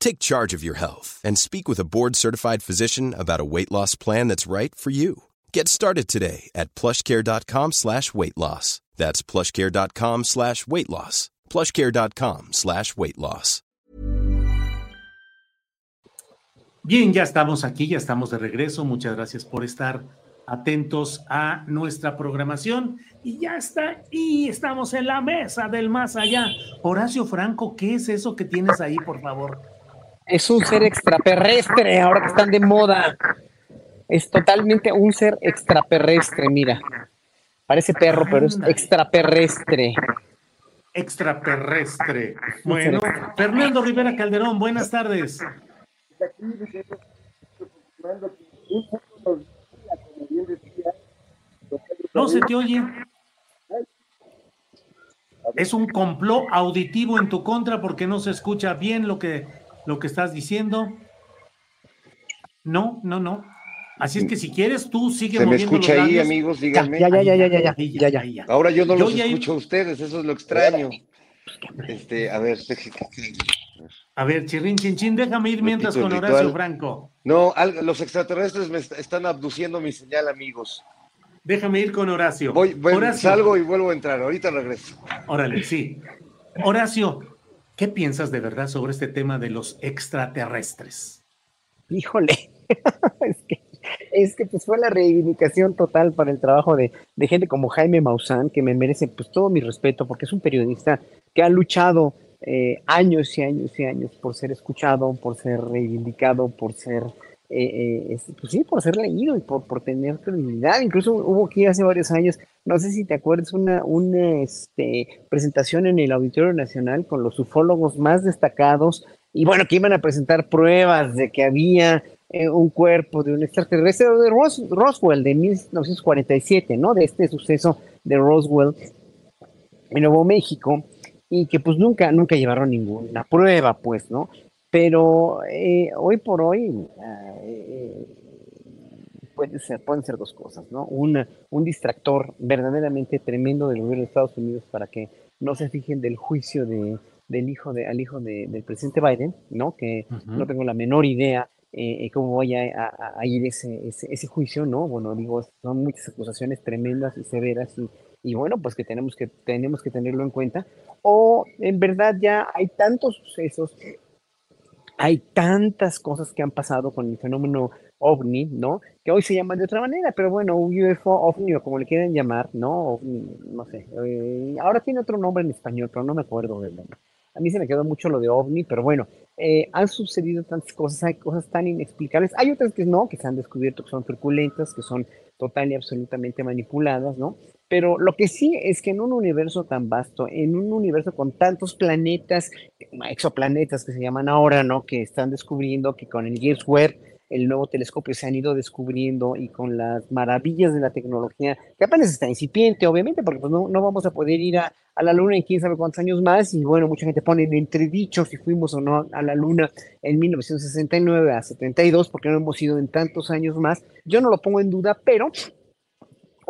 Take charge of your health and speak with a board-certified physician about a weight loss plan that's right for you. Get started today at plushcare.com slash weight loss. That's plushcare.com slash weight loss. plushcare.com slash weight loss. Bien, ya estamos aquí, ya estamos de regreso. Muchas gracias por estar atentos a nuestra programación. Y ya está, y estamos en la mesa del más allá. Horacio Franco, ¿qué es eso que tienes ahí, por favor? Es un ser extraterrestre, ahora que están de moda. Es totalmente un ser extraterrestre, mira. Parece perro, pero es extraterrestre. Extraterrestre. Bueno, Fernando Rivera Calderón, buenas tardes. No se te oye. Es un complot auditivo en tu contra porque no se escucha bien lo que, lo que estás diciendo. No, no, no. Así es que si quieres, tú sigue ¿Se me moviendo escucha los ahí, labios. amigos? Díganme. Ya, ya, ya, ya, ya, ya, ya, ya. Ahora yo no Yo los ya- escucho a ustedes, eso es lo extraño. Este, a ver, A ver, chirrin, chin, chin, déjame ir mientras con Horacio ritual. Franco. no, al- los extraterrestres me est- están abduciendo mi señal, amigos. Déjame ir con Horacio. Voy, voy- Horacio, salgo y vuelvo a entrar, ahorita regreso. órale, sí. Horacio, ¿qué piensas de verdad sobre este tema de los extraterrestres? Híjole, es que, es que pues fue la reivindicación total para el trabajo de, de gente como Jaime Maussan, que me merece pues todo mi respeto, porque es un periodista que ha luchado eh, años y años y años por ser escuchado, por ser reivindicado, por ser, eh, eh, es- pues sí, por ser leído y por, por tener credibilidad. Incluso hubo aquí hace varios años, no sé si te acuerdas, una, una este, presentación en el Auditorio Nacional con los ufólogos más destacados y bueno, que iban a presentar pruebas de que había eh, un cuerpo de un extraterrestre de Ros- Roswell de 1947, ¿no? De este suceso de Roswell en Nuevo México y que pues nunca, nunca llevaron ninguna prueba, pues, ¿no? Pero eh, hoy por hoy ah, eh, puede ser, pueden ser dos cosas, ¿no? Un, un distractor verdaderamente tremendo del gobierno de Estados Unidos para que no se fijen del juicio de, del hijo de, al hijo de- del presidente Biden, ¿no? Que no tengo la menor idea eh, eh, cómo vaya a, a- a ir ese, ese, ese juicio, ¿no? Bueno, digo, son muchas acusaciones tremendas y severas y, y bueno, pues que tenemos que, tenemos que tenerlo en cuenta. O en verdad ya hay tantos sucesos, hay tantas cosas que han pasado con el fenómeno ovni, ¿no? Que hoy se llaman de otra manera, pero bueno, UFO, ovni o como le quieran llamar, ¿no? OVNI, no sé. eh, ahora tiene otro nombre en español, pero no me acuerdo del nombre. A mí se me quedó mucho lo de ovni, pero bueno, eh, han sucedido tantas cosas, hay cosas tan inexplicables. Hay otras que no, que se han descubierto que son turbulentas, que son total y absolutamente manipuladas, ¿no? Pero lo que sí es que en un universo tan vasto, en un universo con tantos planetas, exoplanetas que se llaman ahora, ¿no? Que están descubriendo que con el James Webb, el nuevo telescopio, se han ido descubriendo y con las maravillas de la tecnología, que apenas está incipiente, obviamente, porque pues no, no vamos a poder ir a, a la Luna en quién sabe cuántos años más, y bueno, mucha gente pone en entredicho si fuimos o no a la Luna en 1969 a 72, porque no hemos ido en tantos años más. Yo no lo pongo en duda, pero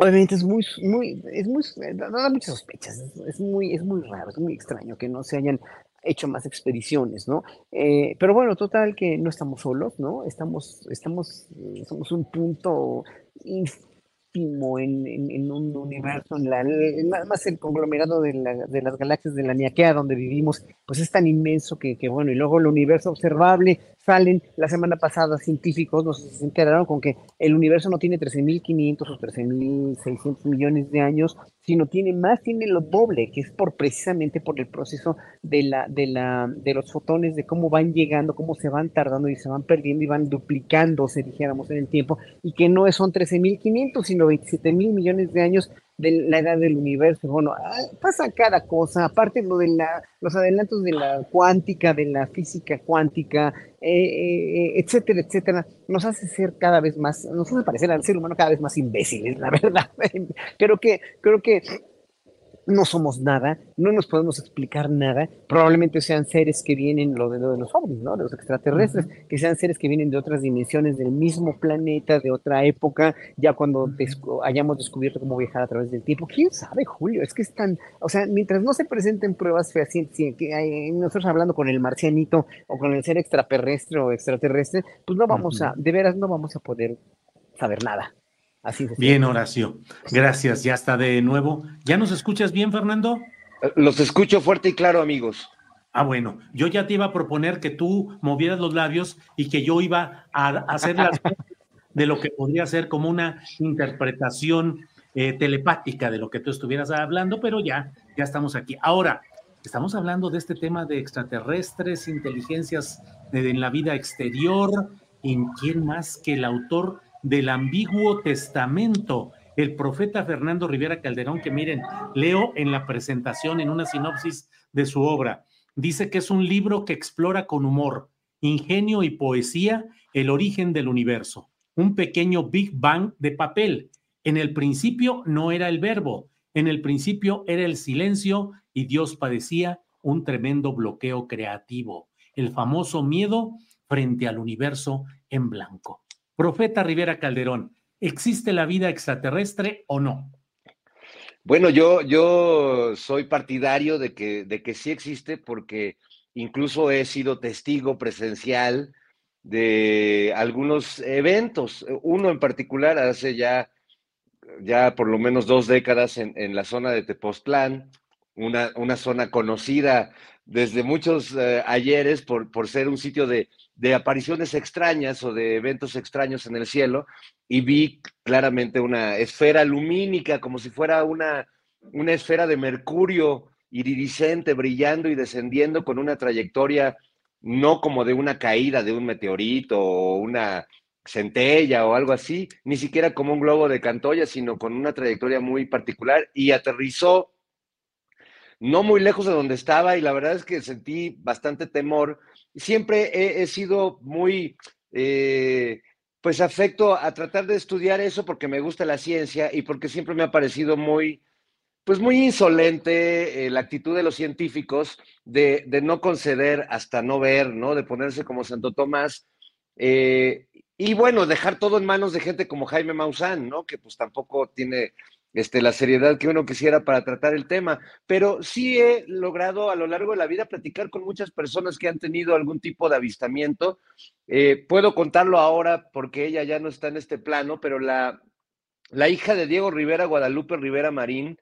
obviamente es muy, muy, es muy, da da muchas sospechas, es, muy, es muy raro, es muy extraño que no se hayan hecho más expediciones, ¿no? Eh, pero bueno, total que no estamos solos, ¿no? Estamos, estamos, eh, somos un punto ínfimo en, en- un universo, en la, nada más el conglomerado de, la- de las galaxias de la Niaquea donde vivimos, pues es tan inmenso que, que, bueno, y luego el universo observable, salen la semana pasada científicos, nos se enteraron con que el universo no tiene 13.500 o 13.600 millones de años, sino tiene más, tiene lo doble, que es por precisamente por el proceso de, la, de, la, de los fotones, de cómo van llegando, cómo se van tardando y se van perdiendo y van duplicándose, dijéramos, en el tiempo, y que no son 13.500, sino 27.000 millones de años de la edad del universo. Bueno, ah, pasa cada cosa, aparte lo de la, los adelantos de la cuántica, de la física cuántica, eh, eh, etcétera, etcétera, nos hace ser cada vez más, nos hace parecer al ser humano cada vez más imbéciles, la verdad. creo que, creo que no somos nada, no nos podemos explicar nada, probablemente sean seres que vienen, lo de, lo de los ovnis, ¿no? De los extraterrestres, que sean seres que vienen de otras dimensiones, del mismo planeta, de otra época, ya cuando hayamos descubierto cómo viajar a través del tiempo. ¿Quién sabe, Julio? Es que están, o sea, mientras no se presenten pruebas fehacientes, que hay, nosotros hablando con el marcianito o con el ser extraterrestre o extraterrestre, pues no vamos a, de veras no vamos a poder saber nada. Bien, Horacio. Gracias. Ya está de nuevo. ¿Ya nos escuchas bien, Fernando? Los escucho fuerte y claro, amigos. Ah, bueno, yo ya te iba a proponer que tú movieras los labios y que yo iba a hacer las de lo que podría ser como una interpretación eh, telepática de lo que tú estuvieras hablando, pero ya, ya estamos aquí. Ahora, estamos hablando de este tema de extraterrestres, inteligencias en la vida exterior, ¿en quién más que el autor del ambiguo testamento, el profeta Fernando Rivera Calderón, que miren, leo en la presentación, en una sinopsis de su obra, dice que es un libro que explora con humor, ingenio y poesía el origen del universo, un pequeño Big Bang de papel. En el principio no era el verbo, en el principio era el silencio y Dios padecía un tremendo bloqueo creativo, el famoso miedo frente al universo en blanco. Profeta Rivera Calderón, ¿existe la vida extraterrestre o no? Bueno, yo, yo soy partidario de que, de que sí existe porque incluso he sido testigo presencial de algunos eventos. Uno en particular hace ya, ya por lo menos dos décadas en, la zona de Tepoztlán, una, una zona conocida desde muchos eh, ayeres por, por ser un sitio de, de apariciones extrañas o de eventos extraños en el cielo y vi claramente una esfera lumínica, como si fuera una, una esfera de mercurio iridiscente, brillando y descendiendo con una trayectoria no como de una caída de un meteorito o una centella o algo así, ni siquiera como un globo de Cantoya, sino con una trayectoria muy particular y aterrizó no muy lejos de donde estaba y la verdad es que sentí bastante temor siempre he, sido muy, eh, pues afecto a tratar de estudiar eso porque me gusta la ciencia y porque siempre me ha parecido muy, pues muy insolente eh, la actitud de los científicos de, no conceder hasta no ver, ¿no? De ponerse como Santo Tomás. Eh, y bueno, dejar todo en manos de gente como Jaime Maussan, ¿no? Que pues tampoco tiene este, la seriedad que uno quisiera para tratar el tema, pero sí he logrado a lo largo de la vida platicar con muchas personas que han tenido algún tipo de avistamiento. Eh, puedo contarlo ahora porque ella ya no está en este plano, pero la, la hija de Diego Rivera, Guadalupe Rivera Marín,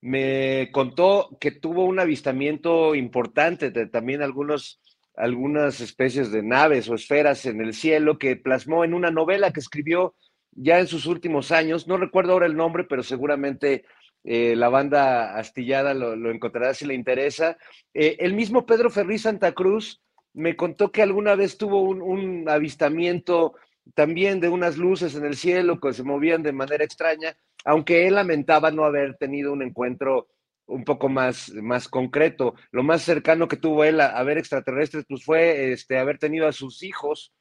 me contó que tuvo un avistamiento importante de también algunos, algunas especies de naves o esferas en el cielo que plasmó en una novela que escribió ya en sus últimos años, no recuerdo ahora el nombre, pero seguramente eh, la banda astillada lo, encontrará si le interesa. Eh, el mismo Pedro Ferri Santa Cruz me contó que alguna vez tuvo un, avistamiento también de unas luces en el cielo que se movían de manera extraña, aunque él lamentaba no haber tenido un encuentro un poco más, más concreto. Lo más cercano que tuvo él a, ver extraterrestres pues fue este, haber tenido a sus hijos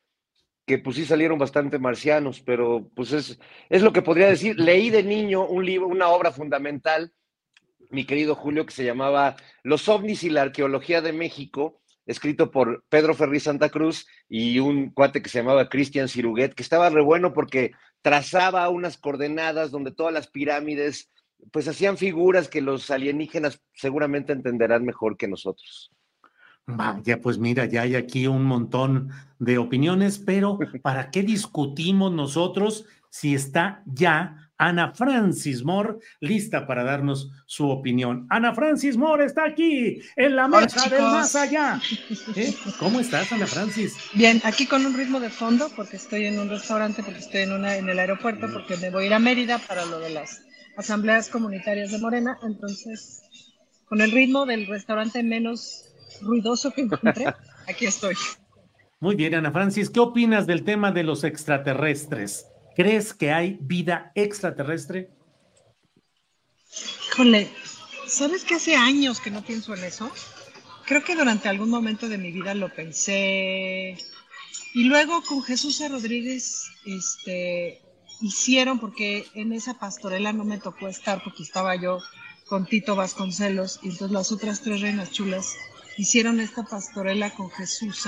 que pues sí salieron bastante marcianos, pero pues es, es lo que podría decir. Leí de niño un libro, una obra fundamental, mi querido Julio, que se llamaba Los ovnis y la arqueología de México, escrito por Pedro Ferri Santa Cruz y un cuate que se llamaba Cristian Ciruguet, que estaba re bueno porque trazaba unas coordenadas donde todas las pirámides pues hacían figuras que los alienígenas seguramente entenderán mejor que nosotros. Vaya, pues mira, ya hay aquí un montón de opiniones, pero ¿para qué discutimos nosotros si está ya Ana Francis Moore, lista para darnos su opinión. Ana Francis Moore está aquí en la mesa del más allá. ¿Eh? ¿Cómo estás, Ana Francis? Bien, aquí con un ritmo de fondo, porque estoy en un restaurante, porque estoy en, una, en el aeropuerto, porque me voy a ir a Mérida para lo de las asambleas comunitarias de Morena. Entonces, con el ritmo del restaurante menos ruidoso que encontré, aquí estoy. Muy bien, Ana Francis, ¿qué opinas del tema de los extraterrestres? ¿Crees que hay vida extraterrestre? Híjole, ¿sabes que hace años que no pienso en eso? Creo que durante algún momento de mi vida lo pensé. Y luego con Jesús Rodríguez, este, hicieron, porque en esa pastorela no me tocó estar, porque estaba yo con Tito Vasconcelos, y entonces las otras tres reinas chulas hicieron esta pastorela con Jesús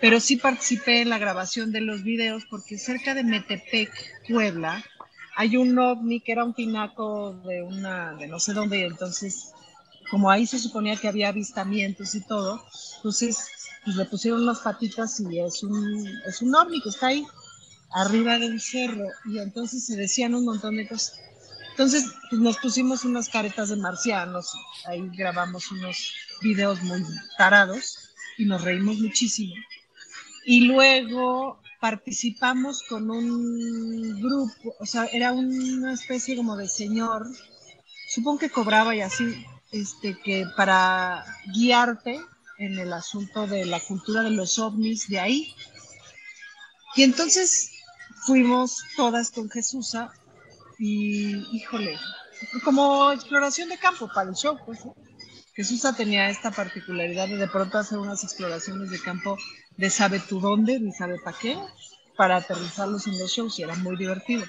pero sí participé en la grabación de los videos porque cerca de Metepec, Puebla, hay un ovni que era un pinaco de una, de no sé dónde, entonces, como ahí se suponía que había avistamientos y todo, entonces pues, le pusieron unas patitas y es un, es un ovni que está ahí arriba del cerro y entonces se decían un montón de cosas. Entonces pues, nos pusimos unas caretas de marcianos, ahí grabamos unos videos muy tarados y nos reímos muchísimo. Y luego participamos con un grupo, o sea, era una especie como de señor, supongo que cobraba y así, este, que para guiarte en el asunto de la cultura de los ovnis de ahí. Y entonces fuimos todas con Jesús y, híjole, como exploración de campo para el show, pues. Jesús tenía esta particularidad de de pronto hacer unas exploraciones de campo de sabe tú dónde, ni sabe para qué, para aterrizarlos en los shows y era muy divertido.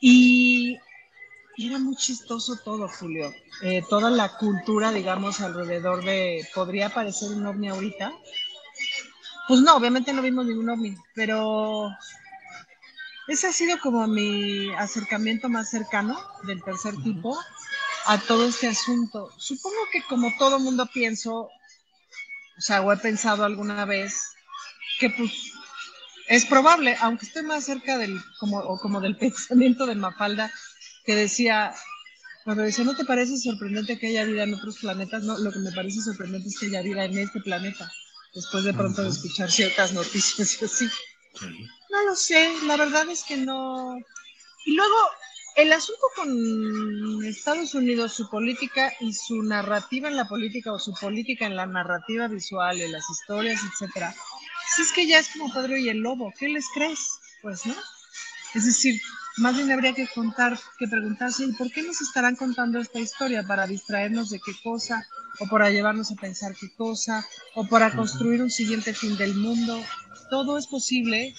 Y, era muy chistoso todo, Julio. Eh, toda la cultura, digamos, alrededor de, ¿podría parecer un ovni ahorita? Pues no, obviamente no vimos ningún ovni, pero ese ha sido como mi acercamiento más cercano del tercer tipo a todo este asunto. Supongo que como todo mundo pienso, o sea, o he pensado alguna vez que pues es probable, aunque esté más cerca del, como, o como del pensamiento de Mafalda, que decía, cuando decía, ¿no te parece sorprendente que haya vida en otros planetas? No, lo que me parece sorprendente es que haya vida en este planeta, después de pronto de escuchar ciertas noticias y así. No lo sé, la verdad es que no. Y luego, el asunto con Estados Unidos, su política y su narrativa en la política o su política en la narrativa visual, en las historias, etcétera, si pues es que ya es como Pedro y el Lobo, ¿qué les crees? Pues no. Es decir, más bien habría que contar, que preguntarse, ¿y por qué nos estarán contando esta historia? ¿Para distraernos de qué cosa? ¿O para llevarnos a pensar qué cosa? ¿O para construir un siguiente fin del mundo? Todo es posible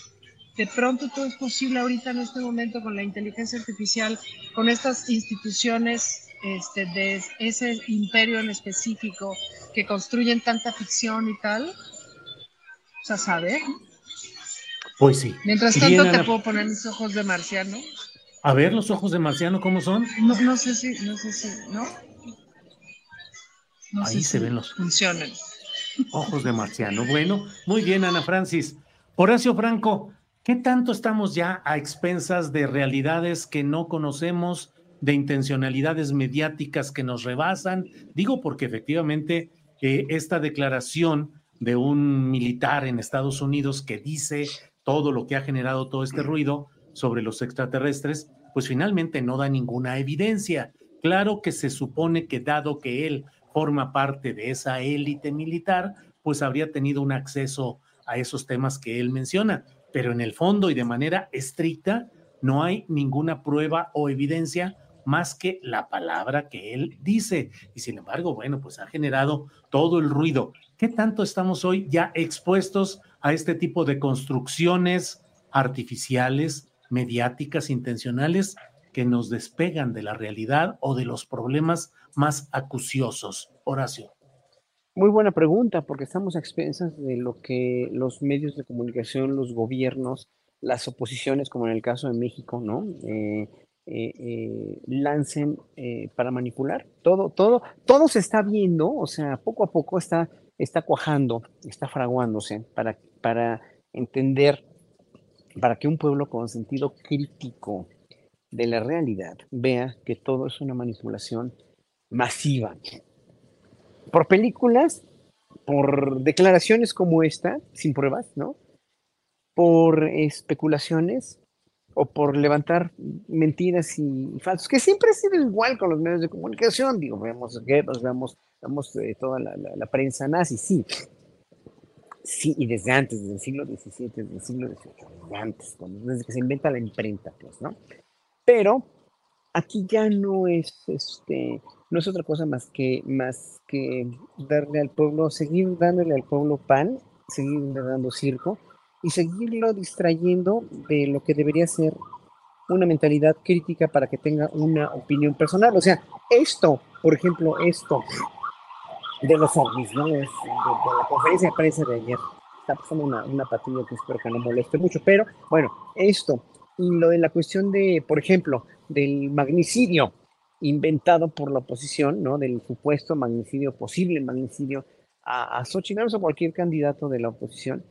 de pronto todo es posible ahorita en este momento con la inteligencia artificial, con estas instituciones este, de ese imperio en específico que construyen tanta ficción y tal. O sea, saber. Pues sí. Mientras tanto, te puedo poner mis ojos de marciano. A ver, los ojos de marciano, ¿cómo son? No, no sé si, no sé si, ¿no? Ahí se ven los. Funcionan. Ojos de marciano. Bueno, muy bien, Ana Francis. Horacio Franco, ¿Qué tanto estamos ya a expensas de realidades que no conocemos, de intencionalidades mediáticas que nos rebasan? Digo porque efectivamente eh, esta declaración de un militar en Estados Unidos que dice todo lo que ha generado todo este ruido sobre los extraterrestres, pues finalmente no da ninguna evidencia. Claro que se supone que dado que él forma parte de esa élite militar, pues habría tenido un acceso a esos temas que él menciona pero en el fondo y de manera estricta no hay ninguna prueba o evidencia más que la palabra que él dice. Y sin embargo, bueno, pues ha generado todo el ruido. ¿Qué tanto estamos hoy ya expuestos a este tipo de construcciones artificiales, mediáticas, intencionales, que nos despegan de la realidad o de los problemas más acuciosos? Horacio. Muy buena pregunta, porque estamos a expensas de lo que los medios de comunicación, los gobiernos, las oposiciones, como en el caso de México, ¿no? Eh, eh, eh, lancen para manipular. Todo, todo, todo se está viendo, o sea, poco a poco está, está cuajando, está fraguándose para, para entender, para que un pueblo con sentido crítico de la realidad vea que todo es una manipulación masiva. Por películas, por declaraciones como esta, sin pruebas, ¿no? Por especulaciones o por levantar mentiras y falsos, que siempre ha sido igual con los medios de comunicación, digo, vemos guerras, vemos, vemos eh, toda la, prensa nazi, sí, sí, y desde antes, desde el siglo XVII, desde el siglo XVIII, desde antes, desde que se inventa la imprenta, pues, ¿no? Pero aquí ya no es, este, no es otra cosa más que, más que darle al pueblo, seguir dándole al pueblo pan, seguir dando circo y seguirlo distrayendo de lo que debería ser una mentalidad crítica para que tenga una opinión personal. O sea, esto, por ejemplo, esto de los ovnis, ¿no? de, la conferencia de prensa de ayer. Está pasando una, una patrulla que espero que no moleste mucho, pero bueno, esto y lo de la cuestión de, por ejemplo, del magnicidio inventado por la oposición, ¿no? Del supuesto magnicidio, posible magnicidio a, a o cualquier candidato de la oposición,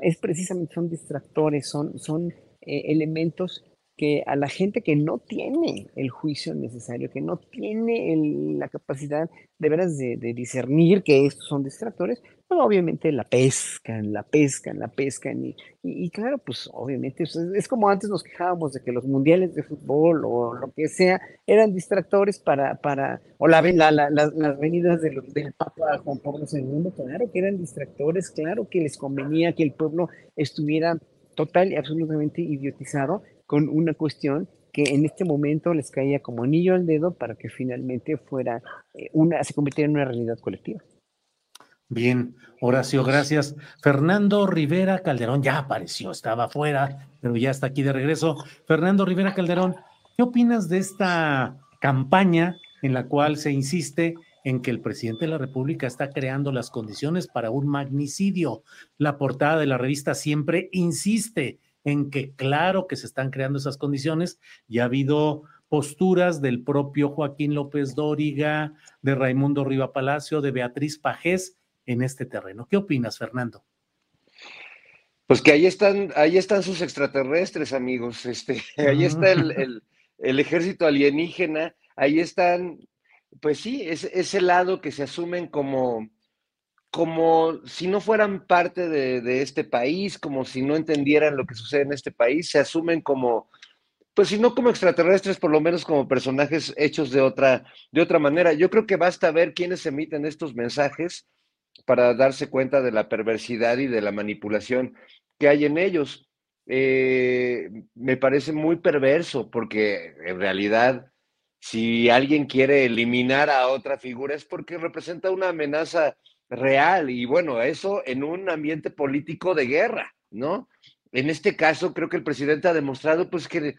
es precisamente, son distractores, son, son eh, elementos que a la gente que no tiene el juicio necesario, que no tiene la capacidad de veras de, discernir que estos son distractores, obviamente la pescan, la pescan, la pescan. Y, y, claro, pues obviamente es, como antes nos quejábamos de que los mundiales de fútbol o lo que sea eran distractores para, para o la, la, las venidas del, del Papa Juan Pablo II, claro que eran distractores, claro que les convenía que el pueblo estuviera total y absolutamente idiotizado con una cuestión que en este momento les caía como anillo al dedo para que finalmente fuera eh, una, se convirtiera en una realidad colectiva. Bien, Horacio, gracias. Fernando Rivera Calderón ya apareció, estaba afuera, pero ya está aquí de regreso. Fernando Rivera Calderón, ¿qué opinas de esta campaña en la cual se insiste en que el presidente de la República está creando las condiciones para un magnicidio? La portada de la revista siempre insiste en que claro que se están creando esas condiciones y ha habido posturas del propio Joaquín López Dóriga, de Raimundo Riva Palacio, de Beatriz Pajés en este terreno. ¿Qué opinas, Fernando? Pues que ahí están, ahí están sus extraterrestres, amigos. Este, ahí está el, ejército alienígena, ahí están, pues sí, es ese lado que se asumen como, como si no fueran parte de, este país, como si no entendieran lo que sucede en este país, se asumen como, pues si no como extraterrestres, por lo menos como personajes hechos de otra, de otra manera. Yo creo que basta ver quiénes emiten estos mensajes para darse cuenta de la perversidad y de la manipulación que hay en ellos. Eh, me parece muy perverso porque en realidad si alguien quiere eliminar a otra figura es porque representa una amenaza real y bueno, eso en un ambiente político de guerra, ¿no? En este caso creo que el presidente ha demostrado pues que,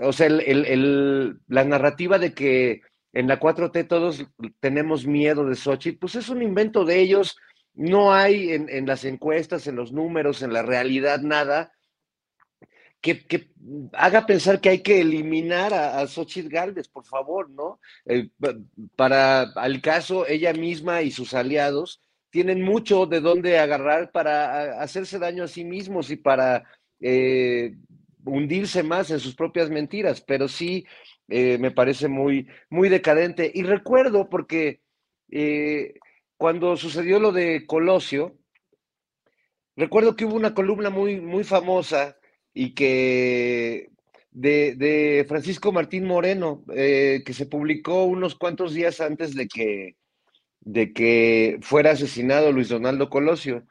o sea, la narrativa de que en la 4T todos tenemos miedo de Xochitl, pues es un invento de ellos, no hay en, las encuestas, en los números, en la realidad nada que, haga pensar que hay que eliminar a, a Xochitl Galvez, por favor, ¿no? Eh, para al caso, ella misma y sus aliados tienen mucho de dónde agarrar para hacerse daño a sí mismos y para eh, hundirse más en sus propias mentiras, pero sí eh, me parece muy, muy decadente. Y recuerdo porque cuando sucedió lo de Colosio, recuerdo que hubo una columna muy, muy famosa y que de, Francisco Martín Moreno, eh, que se publicó unos cuantos días antes de que, de que fuera asesinado Luis Donaldo Colosio,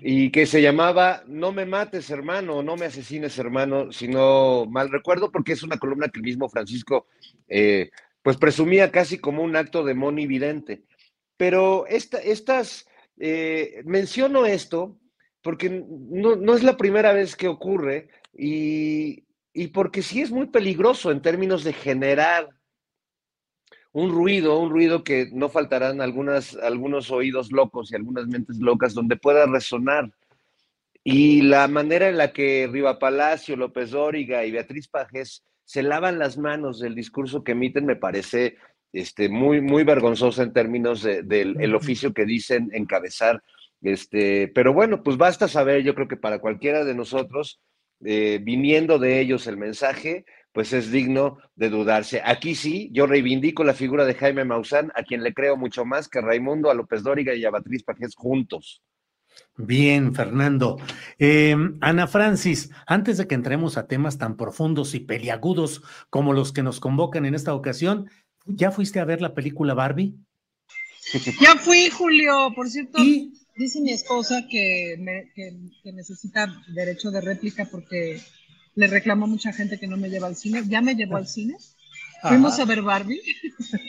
y que se llamaba No me mates, hermano, no me asesines, hermano, si no mal recuerdo, porque es una columna que el mismo Francisco eh, pues presumía casi como un acto de monividente. Pero esta, estas, eh, menciono esto porque no, es la primera vez que ocurre y, porque sí es muy peligroso en términos de generar un ruido, un ruido que no faltarán algunas, algunos oídos locos y algunas mentes locas donde pueda resonar. Y la manera en la que Riva Palacio, López Dóriga y Beatriz Pajes se lavan las manos del discurso que emiten me parece este, muy, muy vergonzosa en términos del oficio que dicen encabezar este, pero bueno, pues basta saber, yo creo que para cualquiera de nosotros, eh, viniendo de ellos el mensaje, pues es digno de dudarse. Aquí sí, yo reivindico la figura de Jaime Maussan, a quien le creo mucho más que a Raimundo, a López Dóriga y a Beatriz Pajés juntos. Bien, Fernando. Eh, Ana Francis, antes de que entremos a temas tan profundos y peliagudos como los que nos convocan en esta ocasión, ¿ya fuiste a ver la película Barbie? Ya fui, Julio. Por cierto, dice mi esposa que, que necesita derecho de réplica porque le reclamó mucha gente que no me lleva al cine. Ya me llevó al cine. Fuimos a ver Barbie.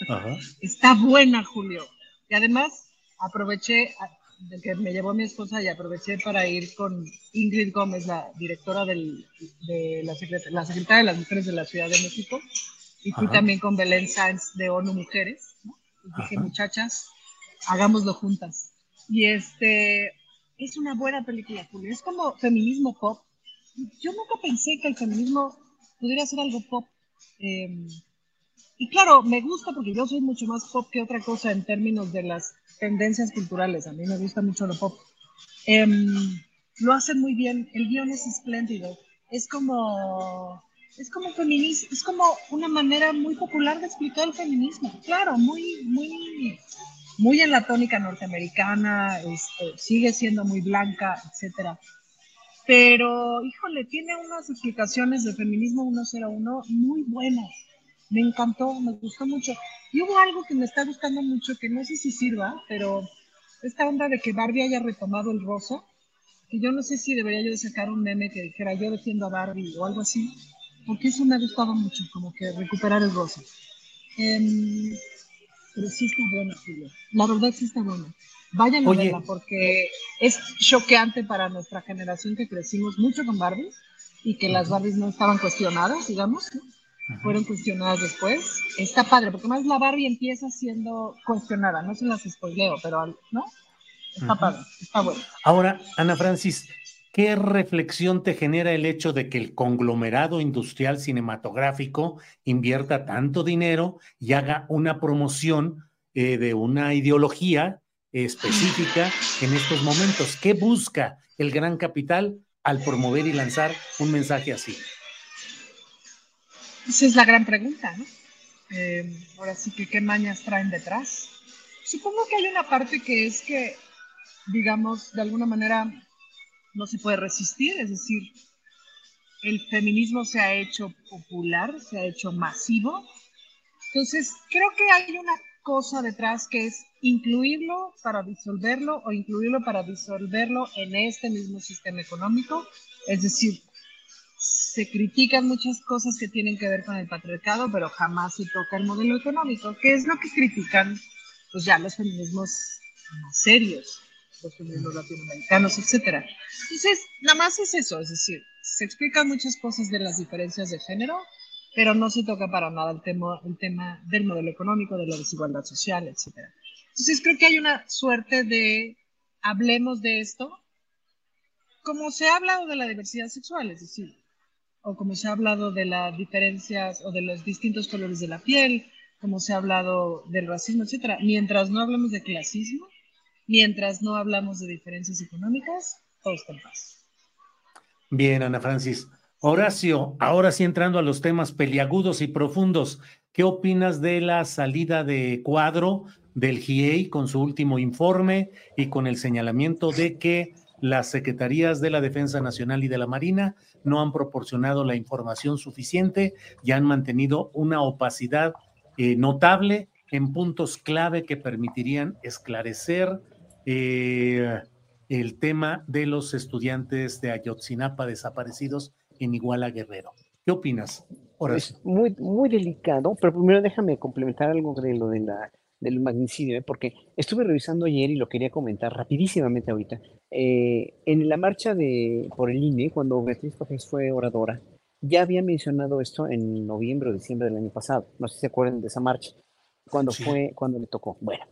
Está buena, Julio. Y además aproveché de que me llevó mi esposa y aproveché para ir con Ingrid Gómez, la directora de la, secretaria de las mujeres de la Ciudad de México. Y fui también con Belén Sáenz de ONU Mujeres. Y dije, muchachas, hagámoslo juntas. Y este, es una buena película, Julio. Es como feminismo pop, yo nunca pensé que el feminismo pudiera ser algo pop. Em, y claro, me gusta porque yo soy mucho más pop que otra cosa en términos de las tendencias culturales. A mí me gusta mucho lo pop. Em, lo hacen muy bien. El guion es espléndido. Es como, es como feminismo, es como una manera muy popular de explicar el feminismo. Claro, muy, muy, muy en la tónica norteamericana. Este, sigue siendo muy blanca, etcétera pero híjole, tiene unas explicaciones de feminismo 101 muy buenas. Me encantó, me gustó mucho. Y hubo algo que me está gustando mucho, que no sé si sirva, pero esta onda de que Barbie haya retomado el rosa, que yo no sé si debería yo sacar un meme que dijera yo defiendo a Barbie o algo así, porque eso me ha gustado mucho, como que recuperar el rosa. Em, pero sí está buena, Julio. La verdad sí está buena. Vayan a verla porque es choqueante para nuestra generación que crecimos mucho con Barbies y que las Barbies no estaban cuestionadas, digamos, fueron cuestionadas después. Está padre, porque más la Barbie empieza siendo cuestionada, no se las spoileo, pero ¿no? Está padre, está bueno. Ahora, Ana Francis, ¿qué reflexión te genera el hecho de que el conglomerado industrial cinematográfico invierta tanto dinero y haga una promoción eh, de una ideología específica en estos momentos. ¿Qué busca el gran capital al promover y lanzar un mensaje así? Esa es la gran pregunta, ¿no? Eh, ahora sí que qué mañas traen detrás. Supongo que hay una parte que es que, digamos, de alguna manera no se puede resistir, es decir, el feminismo se ha hecho popular, se ha hecho masivo. Entonces, creo que hay una cosa detrás que es incluirlo para disolverlo o incluirlo para disolverlo en este mismo sistema económico. Es decir, se critican muchas cosas que tienen que ver con el patriarcado, pero jamás se toca el modelo económico, que es lo que critican pues ya los feminismos más serios, los feminismos latinoamericanos, etcétera. Entonces, nada más es eso, es decir, se explican muchas cosas de las diferencias de género, pero no se toca para nada el tema, el tema del modelo económico, de la desigualdad social, etc. Entonces creo que hay una suerte de hablemos de esto, como se ha hablado de la diversidad sexual, es decir, o como se ha hablado de las diferencias o de los distintos colores de la piel, como se ha hablado del racismo, etc. Mientras no hablamos de clasismo, mientras no hablamos de diferencias económicas, todo está en paz. Bien, Ana Francis. Horacio, ahora sí entrando a los temas peliagudos y profundos, ¿qué opinas de la salida de cuadro del GIEI con su último informe y con el señalamiento de que las secretarías de la Defensa Nacional y de la Marina no han proporcionado la información suficiente y han mantenido una opacidad eh, notable en puntos clave que permitirían esclarecer eh, el tema de los estudiantes de Ayotzinapa desaparecidos en Iguala Guerrero. ¿Qué opinas? Es muy, muy delicado, pero primero déjame complementar algo de lo de la, del magnicidio, ¿eh? porque estuve revisando ayer y lo quería comentar rapidísimamente ahorita. Eh, en la marcha de, por el INE, cuando Beatriz Pajes fue oradora, ya había mencionado esto en noviembre o diciembre del año pasado. No sé si se acuerdan de esa marcha, cuando fue, cuando le tocó. Bueno,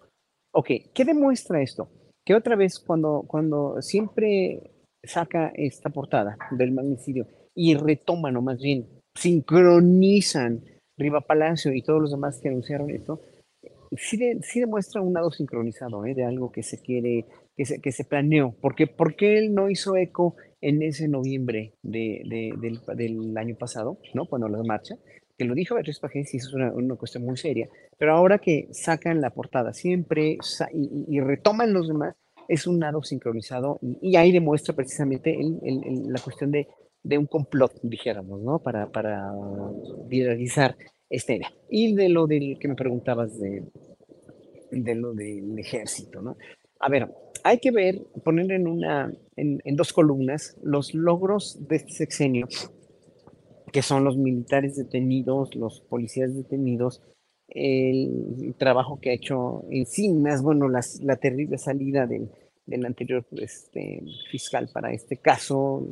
ok, ¿qué demuestra esto? Que otra vez, cuando, cuando siempre saca esta portada del magnicidio, y retoman, o más bien sincronizan Riva Palacio y todos los demás que anunciaron esto, sí, sí demuestra un lado sincronizado ¿eh? de algo que se quiere que se, que se planeó. Porque, ¿Por qué él no hizo eco en ese noviembre de, del, año pasado, ¿no? cuando la marcha? Que lo dijo Beatriz Pajes y es una, una, cuestión muy seria. Pero ahora que sacan la portada siempre y, y, retoman los demás, es un nado sincronizado y, ahí demuestra precisamente el, el, la cuestión de, de, un complot, dijéramos, ¿no? Para, para viralizar esta idea. Y de lo del que me preguntabas de, de lo del ejército, ¿no? A ver, hay que ver, poner en, una, en, en dos columnas los logros de este sexenio, que son los militares detenidos, los policías detenidos, el trabajo que ha hecho encima, bueno, las, la terrible salida del, del anterior este, fiscal para este caso,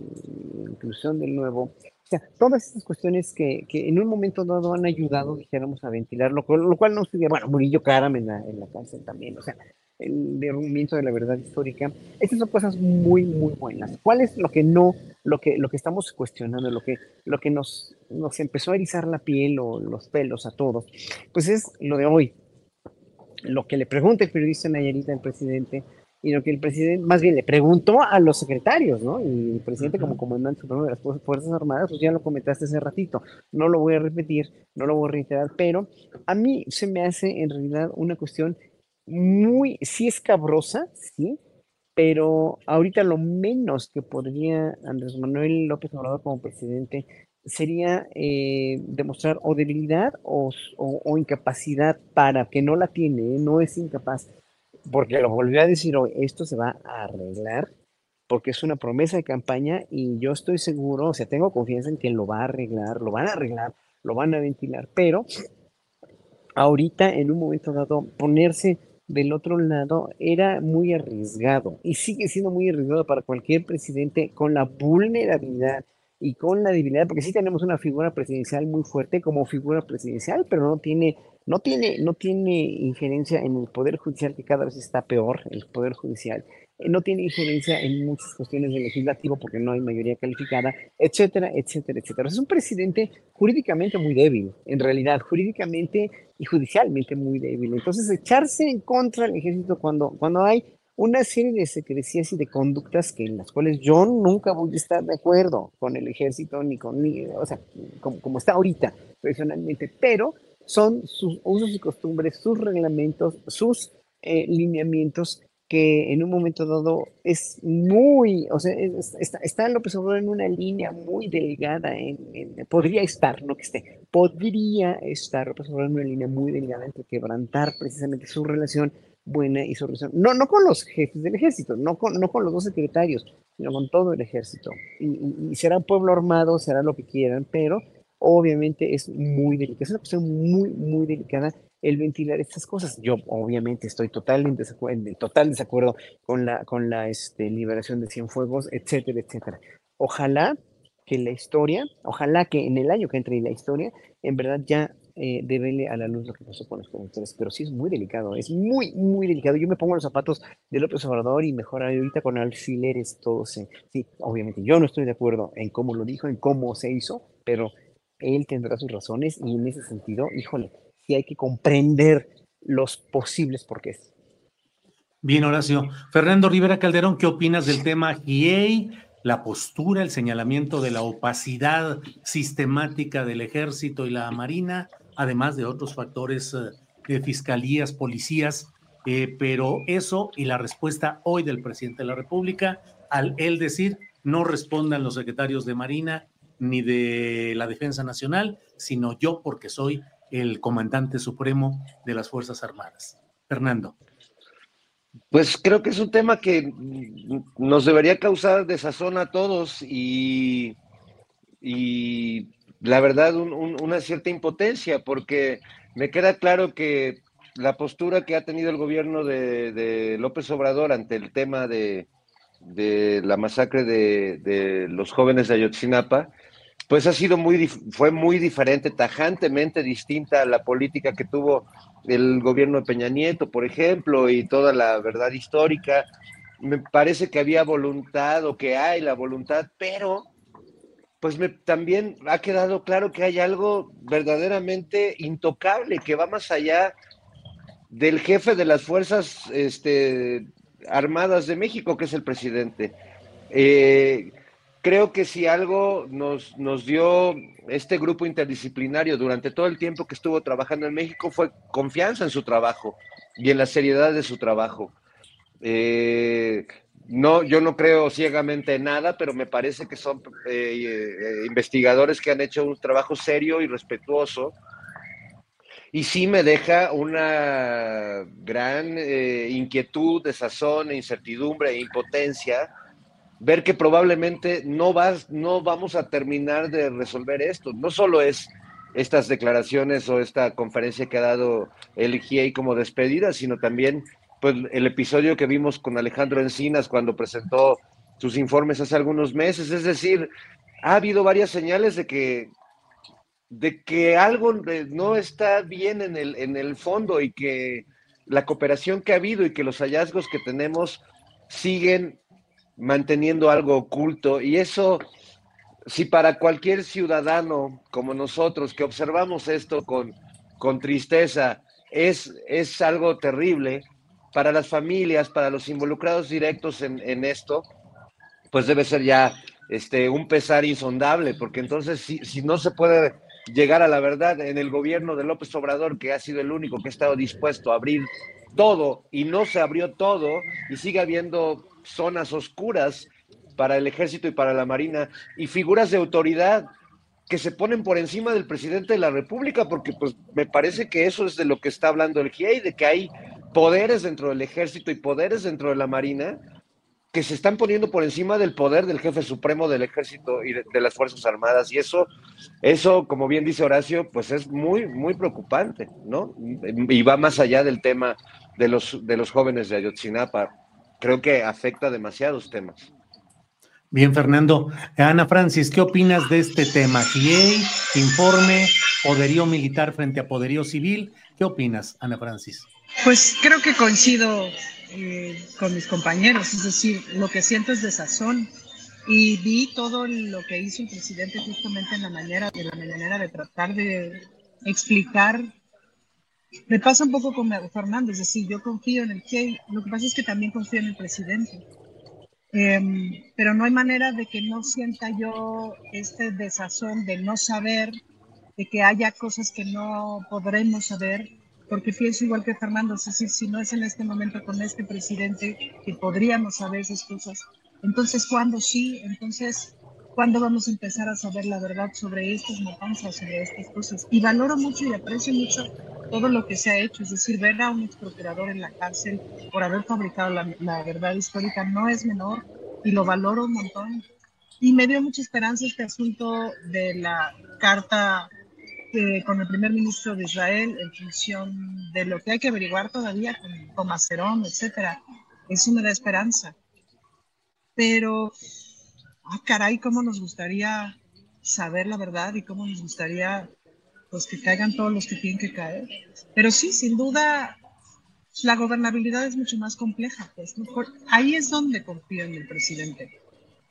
inclusión del nuevo. O sea, todas estas cuestiones que, que en un momento dado han ayudado, dijéramos, a ventilar, lo, lo cual no sería, bueno, Murillo Karam en la cárcel también, o sea, el derrumbamiento de la verdad histórica. Estas son cosas muy, muy buenas. ¿Cuál es lo que no, lo que, lo que estamos cuestionando, lo que, lo que nos, nos empezó a erizar la piel o los pelos a todos? Pues es lo de hoy. Lo que le pregunta el periodista Nayarita al presidente, y lo que el presidente, más bien le preguntó a los secretarios, ¿no? Y el presidente como comandante supremo de las Fuerzas Armadas, pues ya lo comentaste hace ratito, no lo voy a repetir, no lo voy a reiterar, pero a mí se me hace en realidad una cuestión muy, sí escabrosa, sí, pero ahorita lo menos que podría Andrés Manuel López Obrador como presidente sería eh, demostrar o debilidad o, o, incapacidad para que no la tiene, ¿eh? no es incapaz, porque lo volvió a decir hoy, esto se va a arreglar, porque es una promesa de campaña y yo estoy seguro, o sea, tengo confianza en que lo va a arreglar, lo van a arreglar, lo van a ventilar, pero ahorita en un momento dado ponerse del otro lado era muy arriesgado y sigue siendo muy arriesgado para cualquier presidente con la vulnerabilidad y con la debilidad, porque sí tenemos una figura presidencial muy fuerte como figura presidencial, pero no tiene, no tiene, no tiene injerencia en el poder judicial que cada vez está peor, el poder judicial. Eh, no tiene injerencia en muchas cuestiones del legislativo porque no hay mayoría calificada, etcétera, etcétera, etcétera. Es un presidente jurídicamente muy débil, en realidad, jurídicamente y judicialmente muy débil. Entonces, echarse en contra del ejército cuando, cuando hay una serie de secrecías y de conductas que en las cuales yo nunca voy a estar de acuerdo con el ejército ni con, ni, o sea, como, como está ahorita personalmente, pero son sus usos y costumbres, sus reglamentos, sus eh, lineamientos que en un momento dado es muy, o sea, está, está, López Obrador en una línea muy delgada, en, podría estar, no que esté, podría estar López Obrador en una línea muy delgada entre quebrantar precisamente su relación buena y su relación, no, no con los jefes del ejército, no con, no con los dos secretarios, sino con todo el ejército. Y, y será pueblo armado, será lo que quieran, pero obviamente es muy delicada, es una cuestión muy, muy delicada el ventilar estas cosas. Yo obviamente estoy total en total desacuerdo con la, con la este, liberación de Cienfuegos, etcétera, etcétera. Ojalá que la historia, ojalá que en el año que entre la historia, en verdad ya eh, a la luz lo que pasó con los conductores, pero sí es muy delicado, es muy, muy delicado. Yo me pongo los zapatos de López Obrador y mejor ahorita con alfileres todo se... Sí, obviamente yo no estoy de acuerdo en cómo lo dijo, en cómo se hizo, pero él tendrá sus razones y en ese sentido, híjole, y hay que comprender los posibles porqués. Bien, Horacio. Fernando Rivera Calderón, ¿qué opinas del tema GIEI, la postura, el señalamiento de la opacidad sistemática del ejército y la marina, además de otros factores eh, de fiscalías, policías, eh, pero eso y la respuesta hoy del presidente de la República al él decir no respondan los secretarios de Marina ni de la Defensa Nacional, sino yo porque soy el comandante supremo de las Fuerzas Armadas. Fernando. Pues creo que es un tema que nos debería causar desazón a todos y, y la verdad una cierta impotencia, porque me queda claro que la postura que ha tenido el gobierno de, López Obrador ante el tema de, la masacre de, de, los jóvenes de Ayotzinapa, pues ha sido muy, fue muy diferente, tajantemente distinta a la política que tuvo el gobierno de Peña Nieto, por ejemplo, y toda la verdad histórica. Me parece que había voluntad o que hay la voluntad, pero pues también ha quedado claro que hay algo verdaderamente intocable, que va más allá del jefe de las fuerzas este, Armadas de México, que es el presidente. Eh, creo que si algo nos, nos dio este grupo interdisciplinario durante todo el tiempo que estuvo trabajando en México fue confianza en su trabajo y en la seriedad de su trabajo. Eh, no, yo no creo ciegamente en nada, pero me parece que son eh, investigadores que han hecho un trabajo serio y respetuoso y sí me deja una gran eh, inquietud, desazón, incertidumbre e impotencia ver que probablemente no, vas, no vamos a terminar de resolver esto. No solo es estas declaraciones o esta conferencia que ha dado el GIEI como despedida, sino también pues, el episodio que vimos con Alejandro Encinas cuando presentó sus informes hace algunos meses. Es decir, ha habido varias señales de que de que algo no está bien en el, en el fondo y que la cooperación que ha habido y que los hallazgos que tenemos siguen manteniendo algo oculto. Y eso, si para cualquier ciudadano como nosotros que observamos esto con, con tristeza, es, es algo terrible, para las familias, para los involucrados directos en, en esto, pues debe ser ya este, un pesar insondable, porque entonces si, si no se puede llegar a la verdad en el gobierno de López Obrador, que ha sido el único que ha estado dispuesto a abrir todo y no se abrió todo y sigue habiendo zonas oscuras para el ejército y para la marina y figuras de autoridad que se ponen por encima del presidente de la República, porque pues me parece que eso es de lo que está hablando el GIEI, de que hay poderes dentro del ejército y poderes dentro de la marina que se están poniendo por encima del poder del jefe supremo del ejército y de, las Fuerzas Armadas. Y eso, eso, como bien dice Horacio, pues es muy, muy preocupante, ¿no? Y va más allá del tema de los, de los jóvenes de Ayotzinapa. Creo que afecta demasiados temas. Bien, Fernando. Ana Francis, ¿qué opinas de este tema? GIEI, informe, poderío militar frente a poderío civil. ¿Qué opinas, Ana Francis? Pues creo que coincido eh, con mis compañeros, es decir, lo que siento es desazón. Y vi todo lo que hizo el presidente justamente en la manera de la mañanera de tratar de explicar. Me pasa un poco con Fernando, es decir, yo confío en el que, lo que pasa es que también confío en el presidente. Em, pero no hay manera de que no sienta yo este desazón de no saber, de que haya cosas que no podremos saber porque pienso igual que Fernando, es decir, si no es en este momento con este presidente que podríamos saber esas cosas, entonces ¿cuándo sí? Entonces, ¿cuándo vamos a empezar a saber la verdad sobre estas matanzas, sobre estas cosas? Y valoro mucho y aprecio mucho todo lo que se ha hecho, es decir, ver a un ex procurador en la cárcel por haber fabricado la, la verdad histórica no es menor y lo valoro un montón. Y me dio mucha esperanza este asunto de la carta con el primer ministro de Israel en función de lo que hay que averiguar todavía con, Macerón, etcétera. Eso me da esperanza. Pero, ah, caray, cómo nos gustaría saber la verdad y cómo nos gustaría pues que caigan todos los que tienen que caer. Pero sí, sin duda, la gobernabilidad es mucho más compleja. Pues, ahí es donde confío en el presidente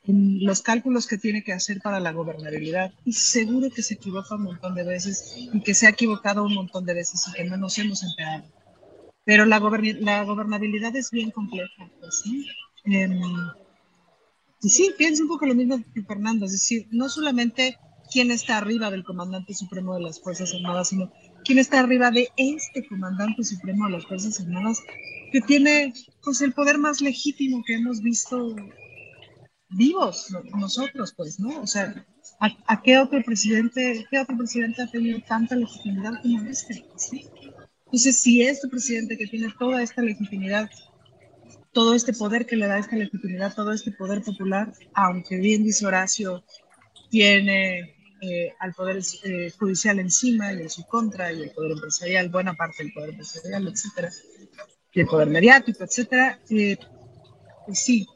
los cálculos que tiene que hacer para la gobernabilidad. Y seguro que se equivoca un montón de veces y que se ha equivocado un montón de veces y que no nos hemos enterado. Pero la, la gobernabilidad es bien compleja. Pues, ¿sí? Em, y sí, pienso un poco lo mismo que Fernando, es decir, no solamente quién está arriba del comandante supremo de las Fuerzas Armadas, sino quién está arriba de este comandante supremo de las Fuerzas Armadas, que tiene pues el poder más legítimo que hemos visto vivos nosotros, pues, ¿no? O sea, ¿a, qué otro presidente, qué otro presidente ha tenido tanta legitimidad como este? ¿sí? Entonces, si este presidente que tiene toda esta legitimidad, todo este poder que le da esta legitimidad, todo este poder popular, aunque bien dice Horacio, tiene eh, al poder eh, judicial encima y en su contra, y el poder empresarial, buena parte del poder empresarial, etcétera, y el poder mediático, etcétera, eh, pues sí,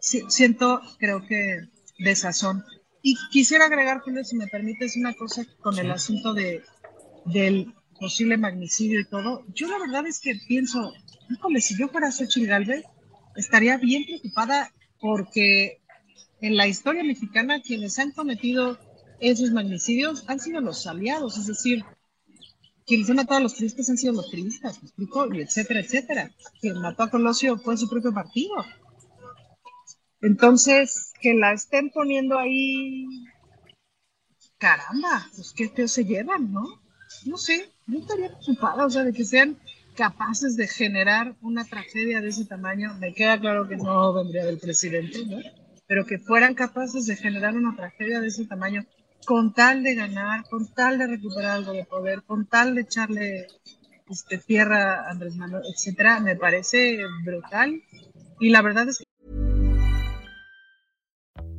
siento, creo que, desazón. Y quisiera agregar, Julio, si me permites, una cosa con el asunto de, del posible magnicidio y todo. Yo la verdad es que pienso, híjole, si yo fuera Xochitl Galvez, estaría bien preocupada porque en la historia mexicana quienes han cometido esos magnicidios han sido los aliados, es decir, quienes han matado a los turistas han sido los turistas, ¿me explico? Y etcétera, etcétera. Quien mató a Colosio fue su propio partido. Entonces, que la estén poniendo ahí, caramba, pues qué feo se llevan, ¿no? No sé, yo estaría preocupada, o sea, de que sean capaces de generar una tragedia de ese tamaño. Me queda claro que no vendría del presidente, ¿no? Pero que fueran capaces de generar una tragedia de ese tamaño con tal de ganar, con tal de recuperar algo de poder, con tal de echarle este, tierra a Andrés Manuel, etcétera, me parece brutal. Y la verdad es que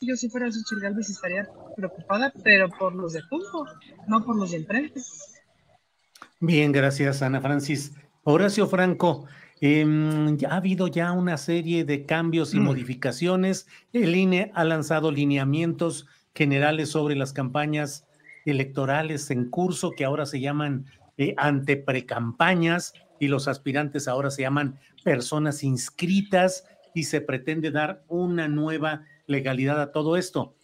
Yo si fuera Xochitl Galvez estaría preocupada, pero por los de Junco, no por los de enfrente. Bien, gracias, Ana Francis. Horacio Franco, em, ha habido ya una serie de cambios y modificaciones. El INE ha lanzado lineamientos generales sobre las campañas electorales en curso que ahora se llaman eh, anteprecampañas y los aspirantes ahora se llaman personas inscritas y se pretende dar una nueva legalidad a todo esto.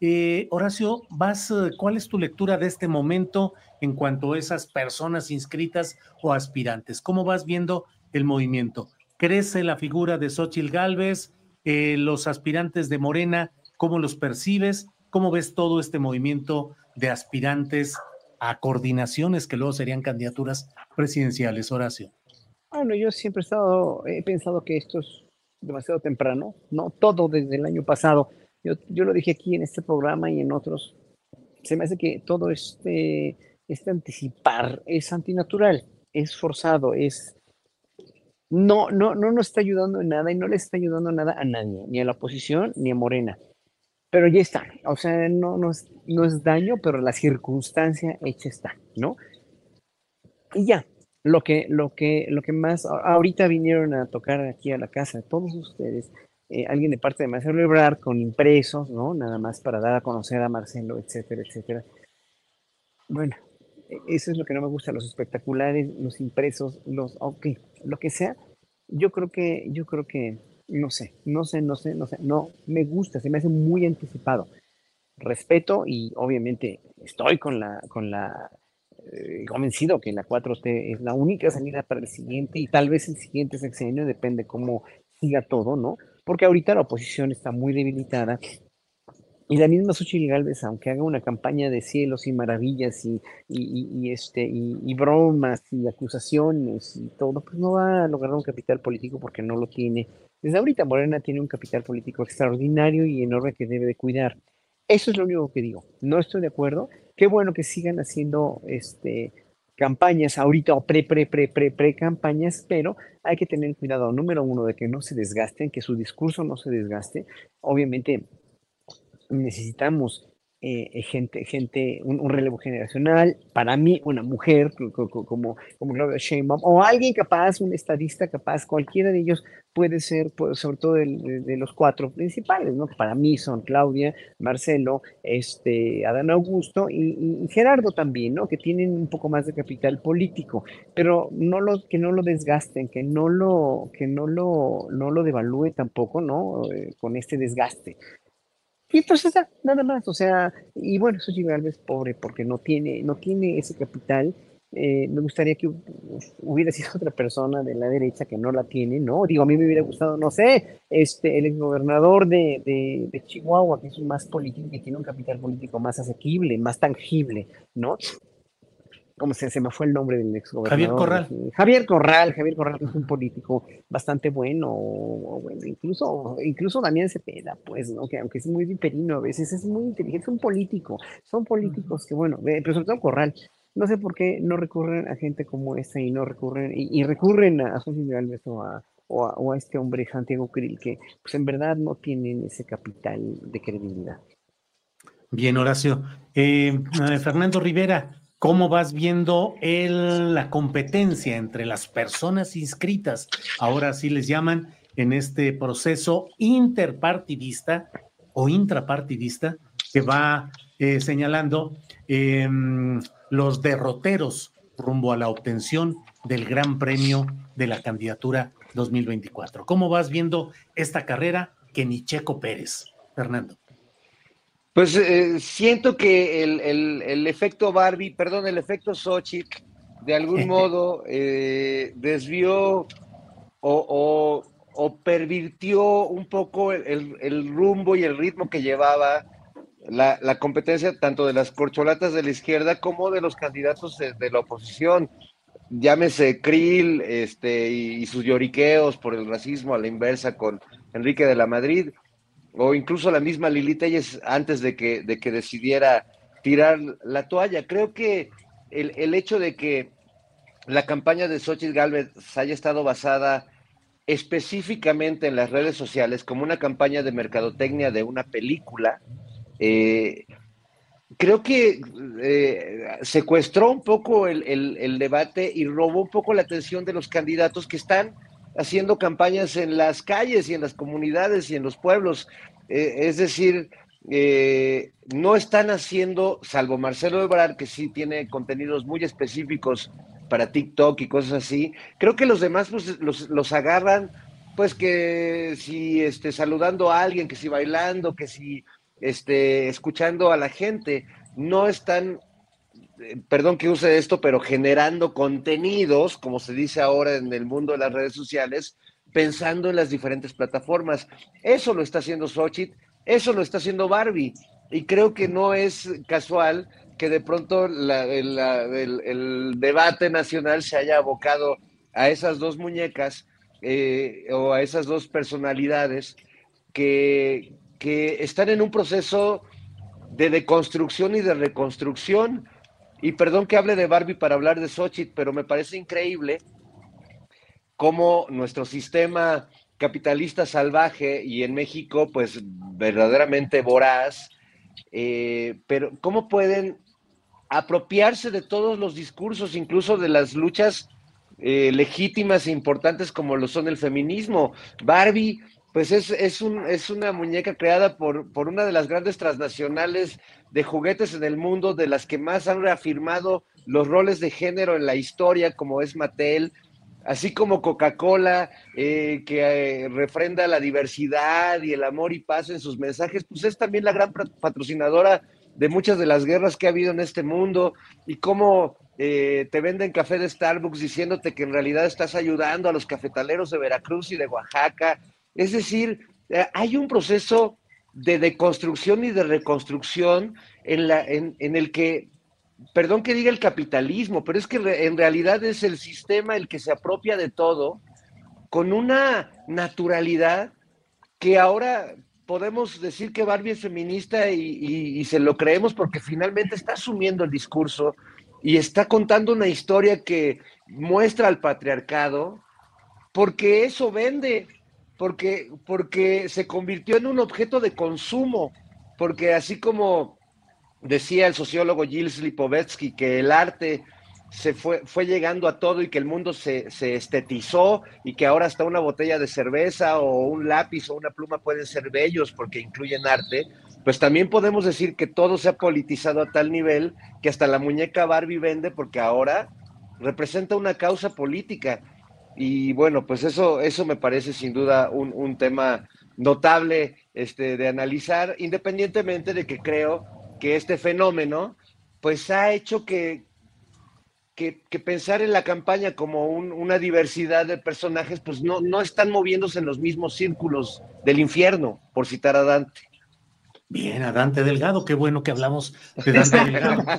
Eh, Horacio, vas, eh, ¿cuál es tu lectura de este momento en cuanto a esas personas inscritas o aspirantes? ¿Cómo vas viendo el movimiento? ¿Crece la figura de Xochitl Galvez? Eh, ¿Los aspirantes de Morena, cómo los percibes? ¿Cómo ves todo este movimiento de aspirantes a coordinaciones que luego serían candidaturas presidenciales, Horacio? Bueno, yo siempre he estado, he pensado que esto es demasiado temprano, no todo desde el año pasado. Yo, yo lo dije aquí en este programa y en otros. Se me hace que todo este, este anticipar es antinatural, es forzado, es no, no, no nos está ayudando en nada y no le está ayudando nada a nadie, ni a la oposición ni a Morena. Pero ya está, o sea, no, no, es, no es daño, pero la circunstancia hecha está, ¿no? Y ya, lo que, lo que, lo que más, ahorita vinieron a tocar aquí a la casa de todos ustedes, eh, alguien de parte de Marcelo Ebrard con impresos, ¿no? Nada más para dar a conocer a Marcelo, etcétera, etcétera. Bueno, e, eso es lo que no me gusta, los espectaculares, los impresos, los, ok, lo que sea. Yo creo que, yo creo que, no sé, no sé, no sé, no sé, no, me gusta, se me hace muy anticipado. Respeto y obviamente estoy con la, con la eh, convencido que la 4T es la única salida para el siguiente y tal vez el siguiente sexenio, depende cómo siga todo, ¿no? Porque ahorita la oposición está muy debilitada y la misma Xochitl Galvez, aunque haga una campaña de cielos y maravillas y, y, este, y, bromas y acusaciones y todo, pues no va a lograr un capital político porque no lo tiene. Desde ahorita Morena tiene un capital político extraordinario y enorme que debe de cuidar. Eso es lo único que digo. No estoy de acuerdo. Qué bueno que sigan haciendo este, campañas ahorita o pre, pre, pre, pre, pre campañas, pero hay que tener cuidado, número uno, de que no se desgasten, que su discurso no se desgaste. Obviamente necesitamos eh, gente, gente un, relevo generacional, para mí una mujer como, como Claudia Sheinbaum, o alguien capaz, un estadista capaz, cualquiera de ellos puede ser, sobre todo de, los cuatro principales, ¿no? Para mí son Claudia, Marcelo, este, Adán Augusto y, Gerardo también, ¿no? Que tienen un poco más de capital político, pero no lo, que no lo desgasten, que no lo, que no lo, no lo devalúe tampoco, ¿no? Eh, con este desgaste. Y entonces nada más, o sea, y bueno, Xochitl Galvez pobre porque no tiene, no tiene ese capital. Eh, me gustaría que hubiera sido otra persona de la derecha que no la tiene, ¿no? Digo, a mí me hubiera gustado, no sé, este, el exgobernador de, de, de Chihuahua, que es más político, que tiene un capital político más asequible, más tangible, ¿no? ¿Cómo se, se me fue el nombre del ex Javier Corral. Javier Corral, Javier Corral es un político bastante bueno, bueno, incluso, incluso Damián Cepeda, pues, ¿no? que aunque es muy viperino a veces, es muy inteligente, es un político, son políticos que, bueno, pero sobre todo Corral, no sé por qué no recurren a gente como esta y no recurren, y, recurren a José Galvez o a, o a, este hombre Santiago Krill, que pues en verdad no tienen ese capital de credibilidad. Bien, Horacio. Eh, eh, Fernando Rivera, ¿cómo vas viendo el, la competencia entre las personas inscritas, ahora sí les llaman, en este proceso interpartidista o intrapartidista que va eh, señalando em, los derroteros rumbo a la obtención del Gran Premio de la candidatura 2024. ¿Cómo vas viendo esta carrera que ni Checo Pérez, Fernando? Pues eh, siento que el, efecto Barbie, perdón, el efecto Sochi, de algún modo eh, desvió o, pervirtió un poco el, rumbo y el ritmo que llevaba la, competencia tanto de las corcholatas de la izquierda como de los candidatos de, la oposición. Llámese Krill este, y, sus lloriqueos por el racismo a la inversa con Enrique de la Madrid, o incluso la misma Lili Telles antes de que, de que decidiera tirar la toalla. Creo que el, hecho de que la campaña de Xochitl Galvez haya estado basada específicamente en las redes sociales como una campaña de mercadotecnia de una película, eh, creo que eh, secuestró un poco el, debate y robó un poco la atención de los candidatos que están haciendo campañas en las calles y en las comunidades y en los pueblos. Eh, es decir, no están haciendo, salvo Marcelo Ebrard, que sí tiene contenidos muy específicos para TikTok y cosas así, creo que los demás pues, los, los agarran, pues que si este, saludando a alguien, que si bailando, que si este, escuchando a la gente, no están, eh, perdón que use esto, pero generando contenidos, como se dice ahora en el mundo de las redes sociales, pensando en las diferentes plataformas. Eso lo está haciendo Xochitl, eso lo está haciendo Barbie, y creo que no es casual que de pronto el, debate nacional se haya abocado a esas dos muñecas eh, o a esas dos personalidades que, que están en un proceso de deconstrucción y de reconstrucción. Y perdón que hable de Barbie para hablar de Xochitl, pero me parece increíble cómo nuestro sistema capitalista salvaje y en México, pues verdaderamente voraz, eh, pero cómo pueden apropiarse de todos los discursos, incluso de las luchas eh, legítimas e importantes como lo son el feminismo. Barbie pues es, es, un, es una muñeca creada por, por una de las grandes transnacionales de juguetes en el mundo, de las que más han reafirmado los roles de género en la historia, como es Mattel, así como Coca-Cola, eh, que eh, refrenda la diversidad y el amor y paz en sus mensajes, pues es también la gran patrocinadora de muchas de las guerras que ha habido en este mundo y cómo eh, te venden café de Starbucks diciéndote que en realidad estás ayudando a los cafetaleros de Veracruz y de Oaxaca es decir, eh, hay un proceso de deconstrucción y de reconstrucción en, la, en, el que, perdón que diga el capitalismo, pero es que en realidad es el sistema el que se apropia de todo con una naturalidad que ahora podemos decir que Barbie es feminista y, se lo creemos porque finalmente está asumiendo el discurso y está contando una historia que muestra al patriarcado, porque eso vende, porque, porque se convirtió en un objeto de consumo, porque así como decía el sociólogo Gilles Lipovetsky que el arte se fue, fue llegando a todo y que el mundo se, se, estetizó y que ahora hasta una botella de cerveza o un lápiz o una pluma pueden ser bellos porque incluyen arte, pues también podemos decir que todo se ha politizado a tal nivel que hasta la muñeca Barbie vende porque ahora representa una causa política y bueno, pues eso, eso me parece sin duda un, tema notable este, de analizar, independientemente de que creo que este fenómeno pues ha hecho que, que, pensar en la campaña como una diversidad de personajes, pues no, no están moviéndose en los mismos círculos del infierno, por citar a Dante. Bien, a Dante Delgado, qué bueno que hablamos de Dante Delgado.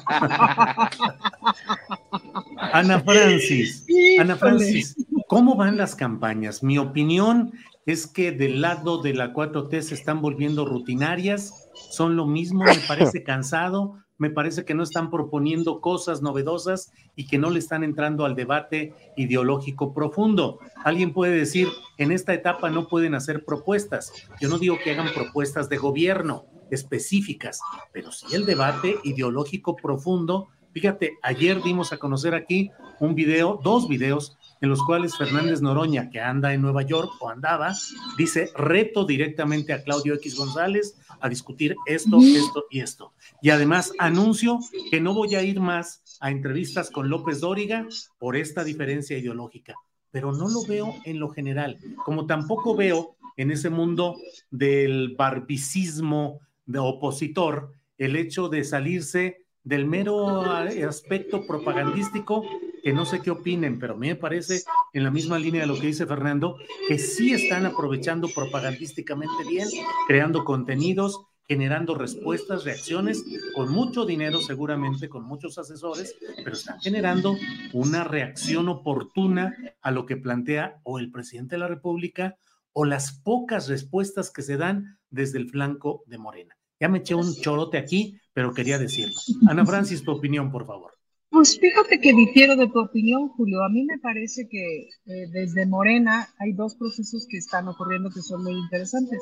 Ana Francis, Ana Francis, ¿cómo van las campañas? Mi opinión es que del lado de la 4T se están volviendo rutinarias, son lo mismo, me parece cansado, me parece que no están proponiendo cosas novedosas y que no le están entrando al debate ideológico profundo. Alguien puede decir, en esta etapa no pueden hacer propuestas. Yo no digo que hagan propuestas de gobierno específicas, pero sí el debate ideológico profundo. Fíjate, ayer dimos a conocer aquí un video, dos videos en los cuales Fernández Noroña, que anda en Nueva York o andaba, dice, reto directamente a Claudio X González a discutir esto, esto y esto. Y además anuncio que no voy a ir más a entrevistas con López Dóriga por esta diferencia ideológica, pero no lo veo en lo general, como tampoco veo en ese mundo del barbicismo de opositor el hecho de salirse del mero aspecto propagandístico, que no sé qué opinen, pero a me parece, en la misma línea de lo que dice Fernando, que sí están aprovechando propagandísticamente bien, creando contenidos, generando respuestas, reacciones, con mucho dinero seguramente, con muchos asesores, pero están generando una reacción oportuna a lo que plantea o el presidente de la República o las pocas respuestas que se dan desde el flanco de Morena. Ya me eché un chorote aquí, pero quería decirlo. Ana Francis, tu opinión, por favor. Pues fíjate que difiero de tu opinión, Julio. A mí me parece que eh, desde Morena hay dos procesos que están ocurriendo que son muy interesantes.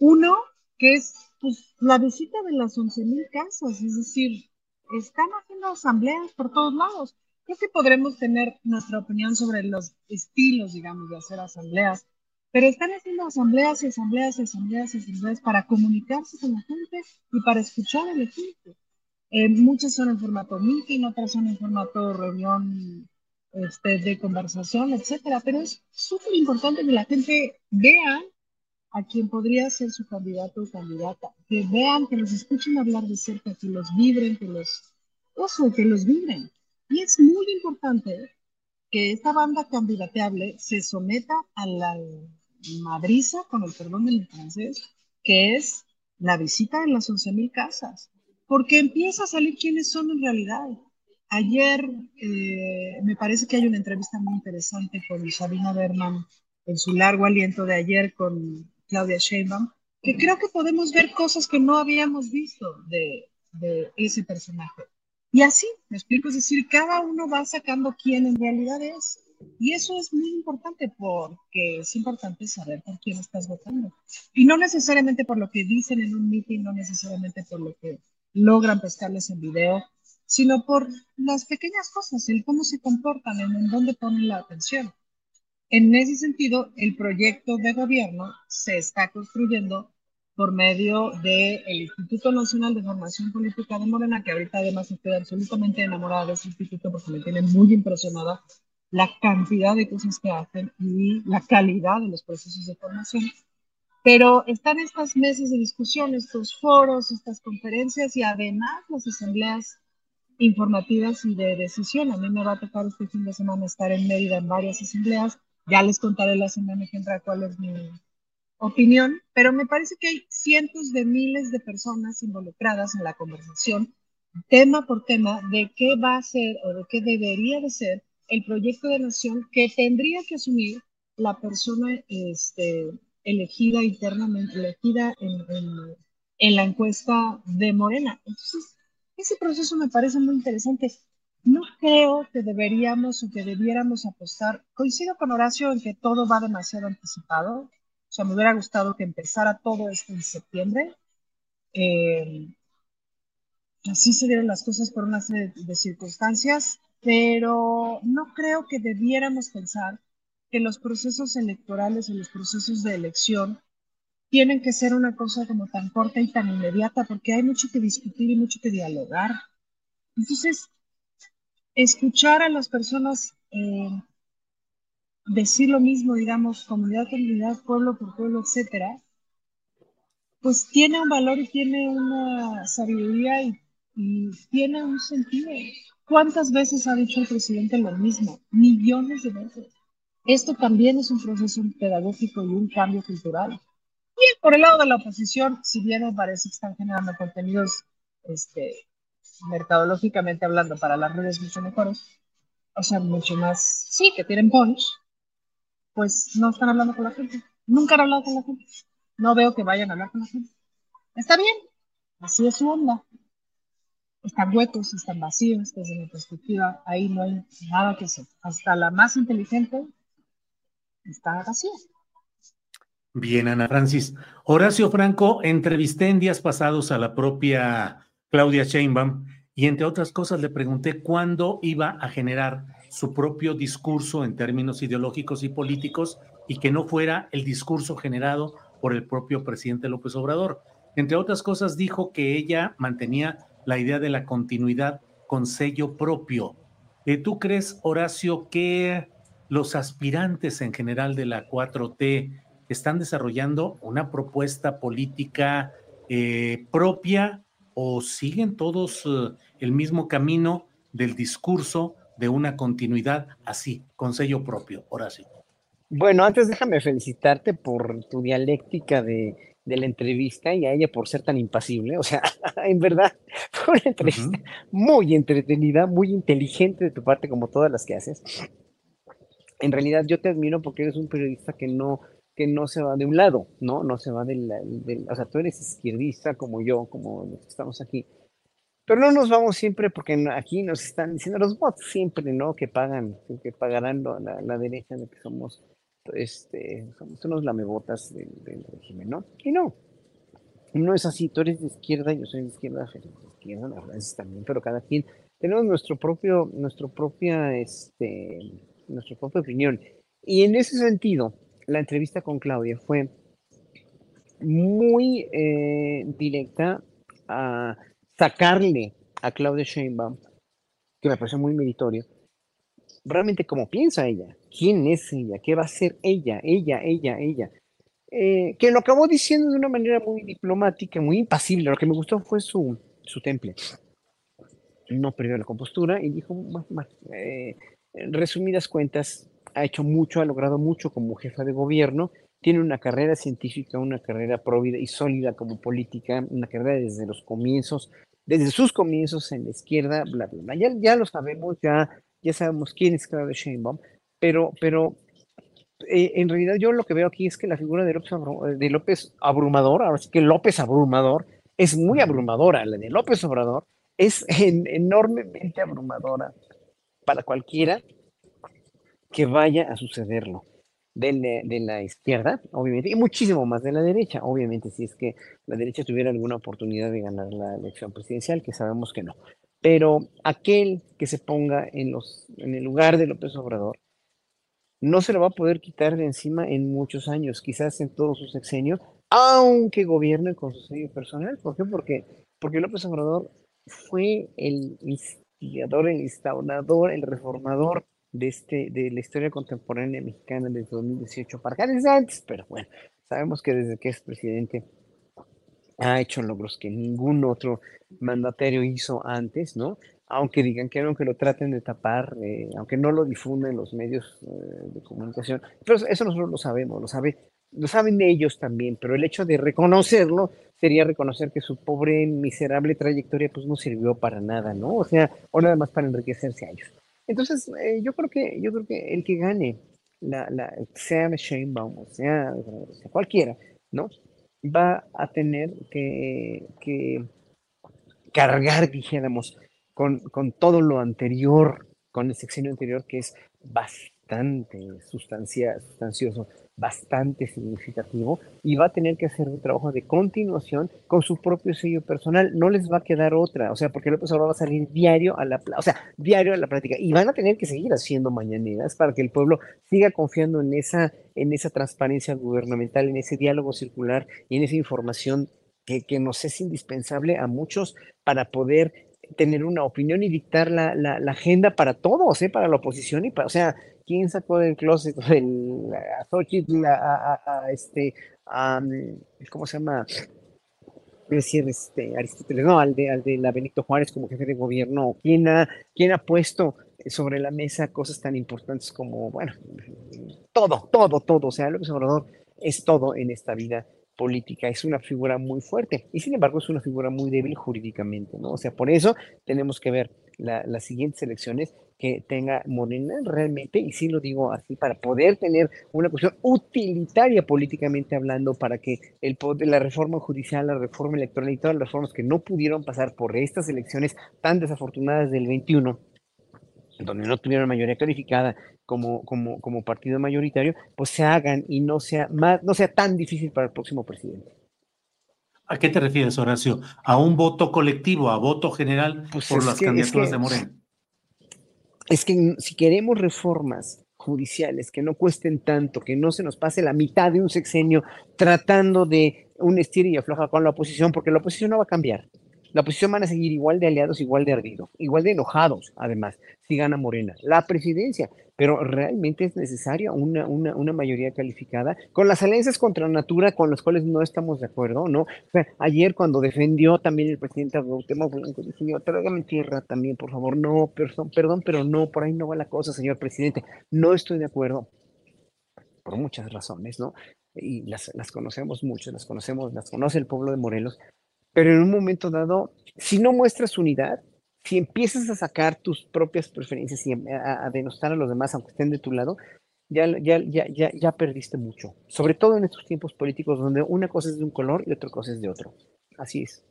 Uno, que es pues, la visita de las 11.000 casas, es decir, están haciendo asambleas por todos lados. Creo que podremos tener nuestra opinión sobre los estilos, digamos, de hacer asambleas, pero están haciendo asambleas y asambleas y asambleas y asambleas para comunicarse con la gente y para escuchar a la gente. Eh, muchas son en formato meeting, otras son en formato reunión este, de conversación, etcétera. Pero es súper importante que la gente vea a quien podría ser su candidato o candidata, que vean, que los escuchen hablar de cerca, que los vibren, que los, oso, que los vibren. Y es muy importante que esta banda candidateable se someta a la madriza, con el perdón del francés, que es la visita de las 11.000 casas, porque empieza a salir quiénes son en realidad. Ayer eh, me parece que hay una entrevista muy interesante con Sabina Berman en su largo aliento de ayer con Claudia Sheinbaum, que creo que podemos ver cosas que no habíamos visto de, de ese personaje. Y así, me explico, es decir, cada uno va sacando quién en realidad es. Y eso es muy importante porque es importante saber por quién estás votando. Y no necesariamente por lo que dicen en un meeting, no necesariamente por lo que logran pescarles en video, sino por las pequeñas cosas, el cómo se comportan, en, dónde ponen la atención. En ese sentido, el proyecto de gobierno se está construyendo por medio del Instituto Nacional de Formación Política de Morena, que ahorita además estoy absolutamente enamorada de ese instituto porque me tiene muy impresionada la cantidad de cosas que hacen y la calidad de los procesos de formación. Pero están estas mesas de discusión, estos foros, estas conferencias y además las asambleas informativas y de decisión. A mí me va a tocar este fin de semana estar en Mérida en varias asambleas. Ya les contaré la semana que entra cuál es mi opinión, pero me parece que hay cientos de miles de personas involucradas en la conversación, tema por tema, de qué va a ser o de qué debería de ser el proyecto de nación que tendría que asumir la persona este, elegida internamente, elegida en, en, la encuesta de Morena. Entonces, ese proceso me parece muy interesante. No creo que deberíamos o que debiéramos apostar. Coincido con Horacio en que todo va demasiado anticipado. O sea, me hubiera gustado que empezara todo esto en septiembre. Eh, así se dieron las cosas por una serie de circunstancias pero no creo que debiéramos pensar que los procesos electorales o los procesos de elección tienen que ser una cosa como tan corta y tan inmediata, porque hay mucho que discutir y mucho que dialogar. Entonces, escuchar a las personas eh, decir lo mismo, digamos, comunidad comunidad, pueblo por pueblo, etcétera, pues tiene un valor y tiene una sabiduría y tiene un sentido. ¿Cuántas veces ha dicho el presidente lo mismo? Millones de veces. Esto también es un proceso pedagógico y un cambio cultural. Bien, por el lado de la oposición, si bien me parece que están generando contenidos, este, mercadológicamente hablando, para las redes mucho mejores, o sea, mucho más, sí, que tienen punch, pues no están hablando con la gente. Nunca han hablado con la gente. No veo que vayan a hablar con la gente. Está bien, así es su onda. Están huecos, están vacíos, desde mi perspectiva, ahí no hay nada que hacer. Hasta la más inteligente está vacía. Bien, Ana Francis. Horacio Franco, entrevisté en días pasados a la propia Claudia Sheinbaum y entre otras cosas le pregunté cuándo iba a generar su propio discurso en términos ideológicos y políticos y que no fuera el discurso generado por el propio presidente López Obrador. Entre otras cosas dijo que ella mantenía la idea de la continuidad con sello propio. Eh, ¿Tú crees, Horacio, que los aspirantes en general de la 4T están desarrollando una propuesta política eh, propia o siguen todos eh, el mismo camino del discurso de una continuidad así, con sello propio, Horacio? Bueno, antes déjame felicitarte por tu dialéctica de, la entrevista y a ella por ser tan impasible. O sea, en verdad, fue una entrevista muy entretenida, muy inteligente de tu parte, como todas las que haces. En realidad, yo te admiro porque eres un periodista que no, que no se va de un lado, ¿no? No se va del, del o sea, tú eres izquierdista como yo, como los que estamos aquí. Pero no nos vamos siempre porque aquí nos están diciendo los bots siempre, ¿no? Que pagan, que pagarán la, la derecha de que somos, este, somos unos lamebotas del, régimen, ¿no? Y no, no es así. Tú eres de izquierda, yo soy de izquierda, de izquierda, la también, pero cada quien tenemos nuestro propio, nuestro propia, este, nuestra propia opinión. Y en ese sentido, la entrevista con Claudia fue muy eh, directa a sacarle a Claudia Sheinbaum, que me pareció muy meritorio, realmente cómo piensa ella, quién es ella, qué va a ser ella, ella, ella, ella. Eh, que lo acabó diciendo de una manera muy diplomática, muy impasible. Lo que me gustó fue su, su temple. No perdió la compostura y dijo, eh, resumidas cuentas, ha hecho mucho, ha logrado mucho como jefa de gobierno, tiene una carrera científica, una carrera próvida y sólida como política, una carrera desde los comienzos, desde sus comienzos en la izquierda, bla, bla, bla. Ya, ya lo sabemos, ya, ya sabemos quién es Claudia Sheinbaum, pero, pero eh, en realidad yo lo que veo aquí es que la figura de López, de López Abrumador, ahora sí que López Abrumador, es muy abrumadora, la de López Obrador es enormemente abrumadora para cualquiera que vaya a sucederlo. De la, izquierda, obviamente, y muchísimo más de la derecha, obviamente, si es que la derecha tuviera alguna oportunidad de ganar la elección presidencial, que sabemos que no. Pero aquel que se ponga en, el lugar de López Obrador, no se lo va a poder quitar de encima en muchos años, quizás en todos sus sexenios, aunque gobierne con su sello personal. ¿Por qué? Porque, porque López Obrador fue el instigador, el instaurador, el reformador de, este, de la historia contemporánea mexicana desde 2018 para acá, antes, pero bueno, sabemos que desde que es presidente ha hecho logros que ningún otro mandatario hizo antes, ¿no? Aunque digan que aunque lo traten de tapar, eh, aunque no lo difunden los medios eh, de comunicación, pero eso nosotros lo sabemos, lo sabe, lo saben ellos también, pero el hecho de reconocerlo sería reconocer que su pobre, miserable trayectoria pues no sirvió para nada, ¿no? O sea, o nada más para enriquecerse a ellos. Entonces, eh, yo creo que yo creo que el que gane, la, la, sea Sheinbaum o sea, sea, cualquiera, ¿no? Va a tener que, que cargar, dijéramos, con, con todo lo anterior, con el sexenio anterior, que es bastante sustancia, sustancioso, bastante significativo y va a tener que hacer un trabajo de continuación con su propio sello personal. No les va a quedar otra, o sea, porque López Obrador va a salir diario a la, o sea, diario a la práctica y van a tener que seguir haciendo mañaneras para que el pueblo siga confiando en esa, en esa transparencia gubernamental, en ese diálogo circular y en esa información que, que nos es indispensable a muchos para poder tener una opinión y dictar la, la, agenda para todos, ¿eh? para la oposición y para, o sea, ¿quién sacó del closet el, a Xochitl, a, a, este, ¿cómo se llama? decir, este, Aristóteles, no, al de, al de la Benito Juárez como jefe de gobierno, ¿quién ha, quién ha puesto sobre la mesa cosas tan importantes como, bueno, todo, todo, todo, o sea, López Obrador es todo en esta vida política, es una figura muy fuerte y sin embargo es una figura muy débil jurídicamente, ¿no? O sea, por eso tenemos que ver las siguientes elecciones que tenga Morena realmente, y sí lo digo así, para poder tener una cuestión utilitaria políticamente hablando, para que el poder, la reforma judicial, la reforma electoral y todas las reformas que no pudieron pasar por estas elecciones tan desafortunadas del 21, donde no tuvieron mayoría calificada como, como, como partido mayoritario, pues se hagan y no sea, más, no sea tan difícil para el próximo presidente. ¿A qué te refieres, Horacio? ¿A un voto colectivo, a voto general pues por las candidaturas de Morena? es que si queremos reformas judiciales que no cuesten tanto, que no se nos pase la mitad de un sexenio tratando de un estilo y afloja con la oposición, porque la oposición no va a cambiar. La oposición van a seguir igual de aliados, igual de ardidos, igual de enojados, además, si gana Morena. La presidencia, pero realmente es necesaria una, una, mayoría calificada con las alianzas contra natura con las cuales no estamos de acuerdo, ¿no? ayer cuando defendió también el presidente Cuauhtémoc Blanco, dijo, tráigame tierra también, por favor. No, perdón, perdón, pero no, por ahí no va la cosa, señor presidente. No estoy de acuerdo por muchas razones, ¿no? Y las, las conocemos mucho, las conocemos, las conoce el pueblo de Morelos, pero en un momento dado, si no muestras unidad, si empiezas a sacar tus propias preferencias y a, denostar a los demás, aunque estén de tu lado, ya, ya, ya, ya, ya perdiste mucho. Sobre todo en estos tiempos políticos donde una cosa es de un color y otra cosa es de otro. Así es.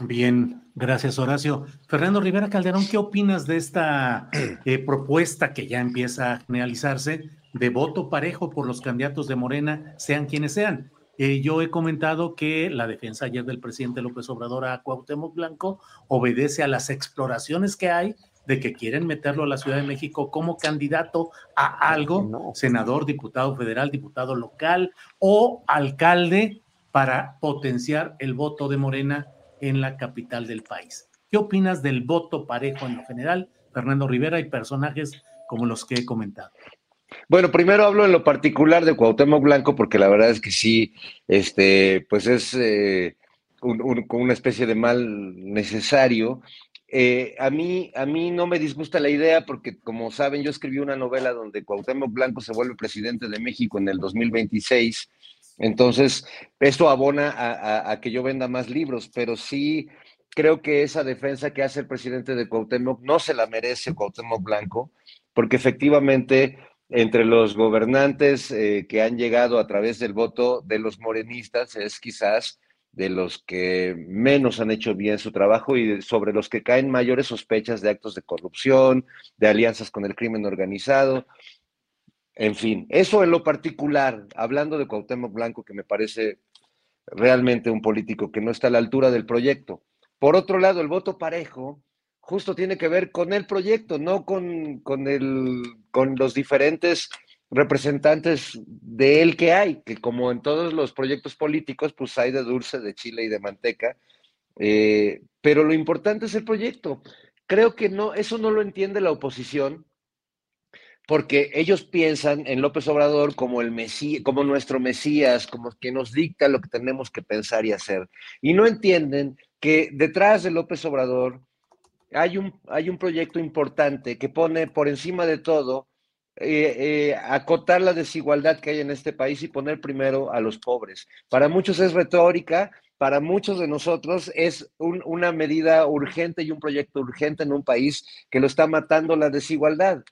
Bien, gracias Horacio. Fernando Rivera Calderón, ¿qué opinas de esta eh, propuesta que ya empieza a generalizarse de voto parejo por los candidatos de Morena, sean quienes sean? Eh, yo he comentado que la defensa ayer del presidente López Obrador a Cuauhtémoc Blanco obedece a las exploraciones que hay de que quieren meterlo a la Ciudad de México como candidato a algo, senador, diputado federal, diputado local o alcalde para potenciar el voto de Morena en la capital del país. ¿Qué opinas del voto parejo en lo general, Fernando Rivera y personajes como los que he comentado? Bueno, primero hablo en lo particular de Cuauhtémoc Blanco, porque la verdad es que sí, este, pues es eh, una especie de mal necesario. Eh, a, mí, a mí no me disgusta la idea porque, como saben, yo escribí una novela donde Cuauhtémoc Blanco se vuelve presidente de México en el 2026. Entonces, esto abona a, a que yo venda más libros, pero sí creo que esa defensa que hace el presidente de Cuauhtémoc no se la merece Cuauhtémoc Blanco, porque efectivamente entre los gobernantes eh, que han llegado a través del voto de los morenistas es quizás de los que menos han hecho bien su trabajo y sobre los que caen mayores sospechas de actos de corrupción, de alianzas con el crimen organizado. En fin, eso en lo particular, hablando de Cuauhtémoc Blanco, que me parece realmente un político que no está a la altura del proyecto. Por otro lado, el voto parejo justo tiene que ver con el proyecto, no con, con, el, con los diferentes representantes de él que hay, que como en todos los proyectos políticos, pues hay de dulce, de chile y de manteca, eh, pero lo importante es el proyecto. Creo que no, eso no lo entiende la oposición, porque ellos piensan en López Obrador como el Mesías, como nuestro Mesías, como que nos dicta lo que tenemos que pensar y hacer. Y no entienden que detrás de López Obrador hay un, hay un proyecto importante que pone por encima de todo eh, eh, acotar la desigualdad que hay en este país y poner primero a los pobres. Para muchos es retórica, para muchos de nosotros es una medida urgente y un proyecto urgente en un país que lo está matando la desigualdad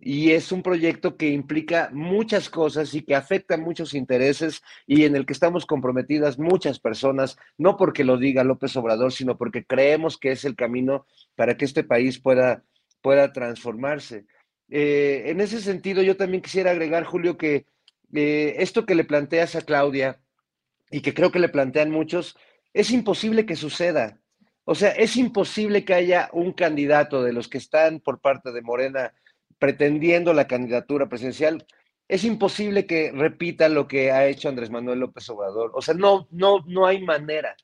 y es un proyecto que implica muchas cosas y que afecta muchos intereses y en el que estamos comprometidas muchas personas, no porque lo diga López Obrador, sino porque creemos que es el camino para que este país pueda, pueda transformarse. Eh, en ese sentido, yo también quisiera agregar, Julio, que eh, esto que le planteas a Claudia y que creo que le plantean muchos, es imposible que suceda. O sea, es imposible que haya un candidato de los que están por parte de Morena pretendiendo la candidatura presidencial, es imposible que repita lo que ha hecho Andrés Manuel López Obrador. O sea, no, no, no hay manera.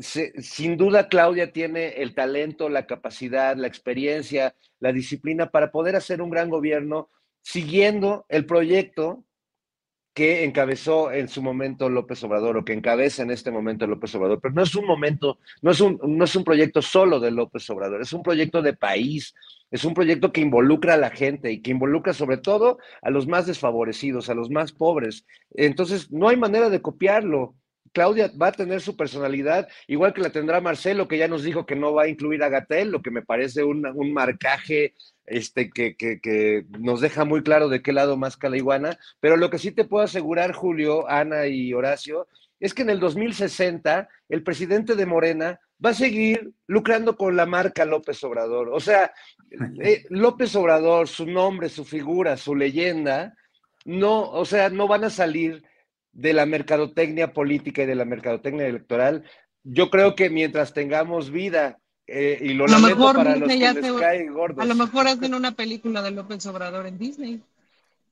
sin duda, Claudia tiene el talento, la capacidad, la experiencia, la disciplina para poder hacer un gran gobierno siguiendo el proyecto que encabezó en su momento López Obrador o que encabeza en este momento López Obrador. Pero no es un momento, no es un, no es un proyecto solo de López Obrador, es un proyecto de país, es un proyecto que involucra a la gente y que involucra sobre todo a los más desfavorecidos, a los más pobres. Entonces, no hay manera de copiarlo. Claudia va a tener su personalidad, igual que la tendrá Marcelo, que ya nos dijo que no va a incluir a Gatel, lo que me parece un, un marcaje este, que, que, que, nos deja muy claro de qué lado más la iguana. Pero lo que sí te puedo asegurar, Julio, Ana y Horacio, es que en el 2060 el presidente de Morena va a seguir lucrando con la marca López Obrador. O sea, eh, López Obrador, su nombre, su figura, su leyenda, no, o sea, no van a salir de la mercadotecnia política y de la mercadotecnia electoral. Yo creo que mientras tengamos vida eh, y lo, a lo lamento mejor para los que Disney les hace- cae gordos. A lo mejor hacen una película de López Obrador en Disney.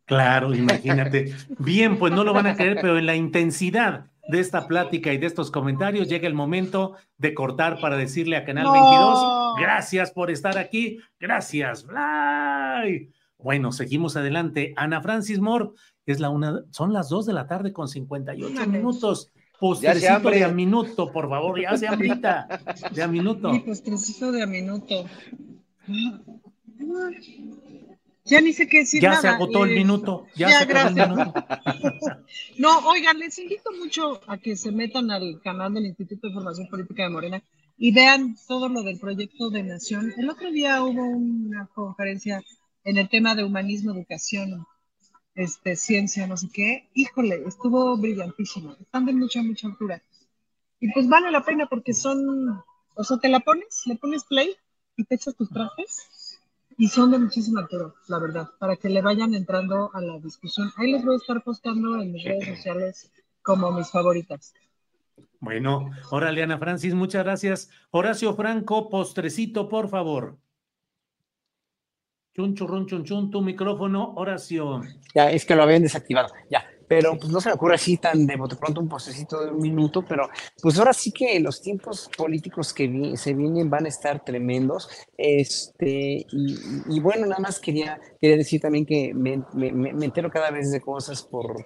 Claro, imagínate. Bien, pues no lo van a creer, pero en la intensidad de esta plática y de estos comentarios llega el momento de cortar para decirle a Canal No. 22, gracias por estar aquí, gracias, Blay. Bueno, seguimos adelante. Ana Francis Moore, es la una, son las dos de la tarde con 58 Ándale. minutos. Ya Postrecito de a minuto, por favor, ya se hambrita, de a minuto. Sí, pues postrecito de a minuto. Ya ni sé qué decir Ya nada. se agotó el Eh, minuto, ya, ya, se acabó el gracias. minuto. No, oigan, les invito mucho a que se metan al canal del Instituto de Formación Política de Morena y vean todo lo del proyecto de Nación. El otro día hubo una conferencia en el tema de humanismo, educación, este, ciencia, no sé qué. Híjole, estuvo brillantísimo. Están de mucha, mucha altura. Y pues vale la pena porque son, o sea, te la pones, le pones play y te echas tus trajes y son de muchísima altura, la verdad, para que le vayan entrando a la discusión. Ahí les voy a estar postando en mis redes sociales como mis favoritas. Bueno, órale, Ana Francis, muchas gracias. Horacio Franco, postrecito, por favor. Chun, churrun, chun, chun, tu micrófono, Horacio. Ya, es que lo habían desactivado, ya. Pero pues no se me ocurre así tan de pronto un postrecito de un minuto, pero pues ahora sí que los tiempos políticos que vi- se vienen van a estar tremendos. Este, y, bueno, nada más quería, quería decir también que me, entero cada vez de cosas por,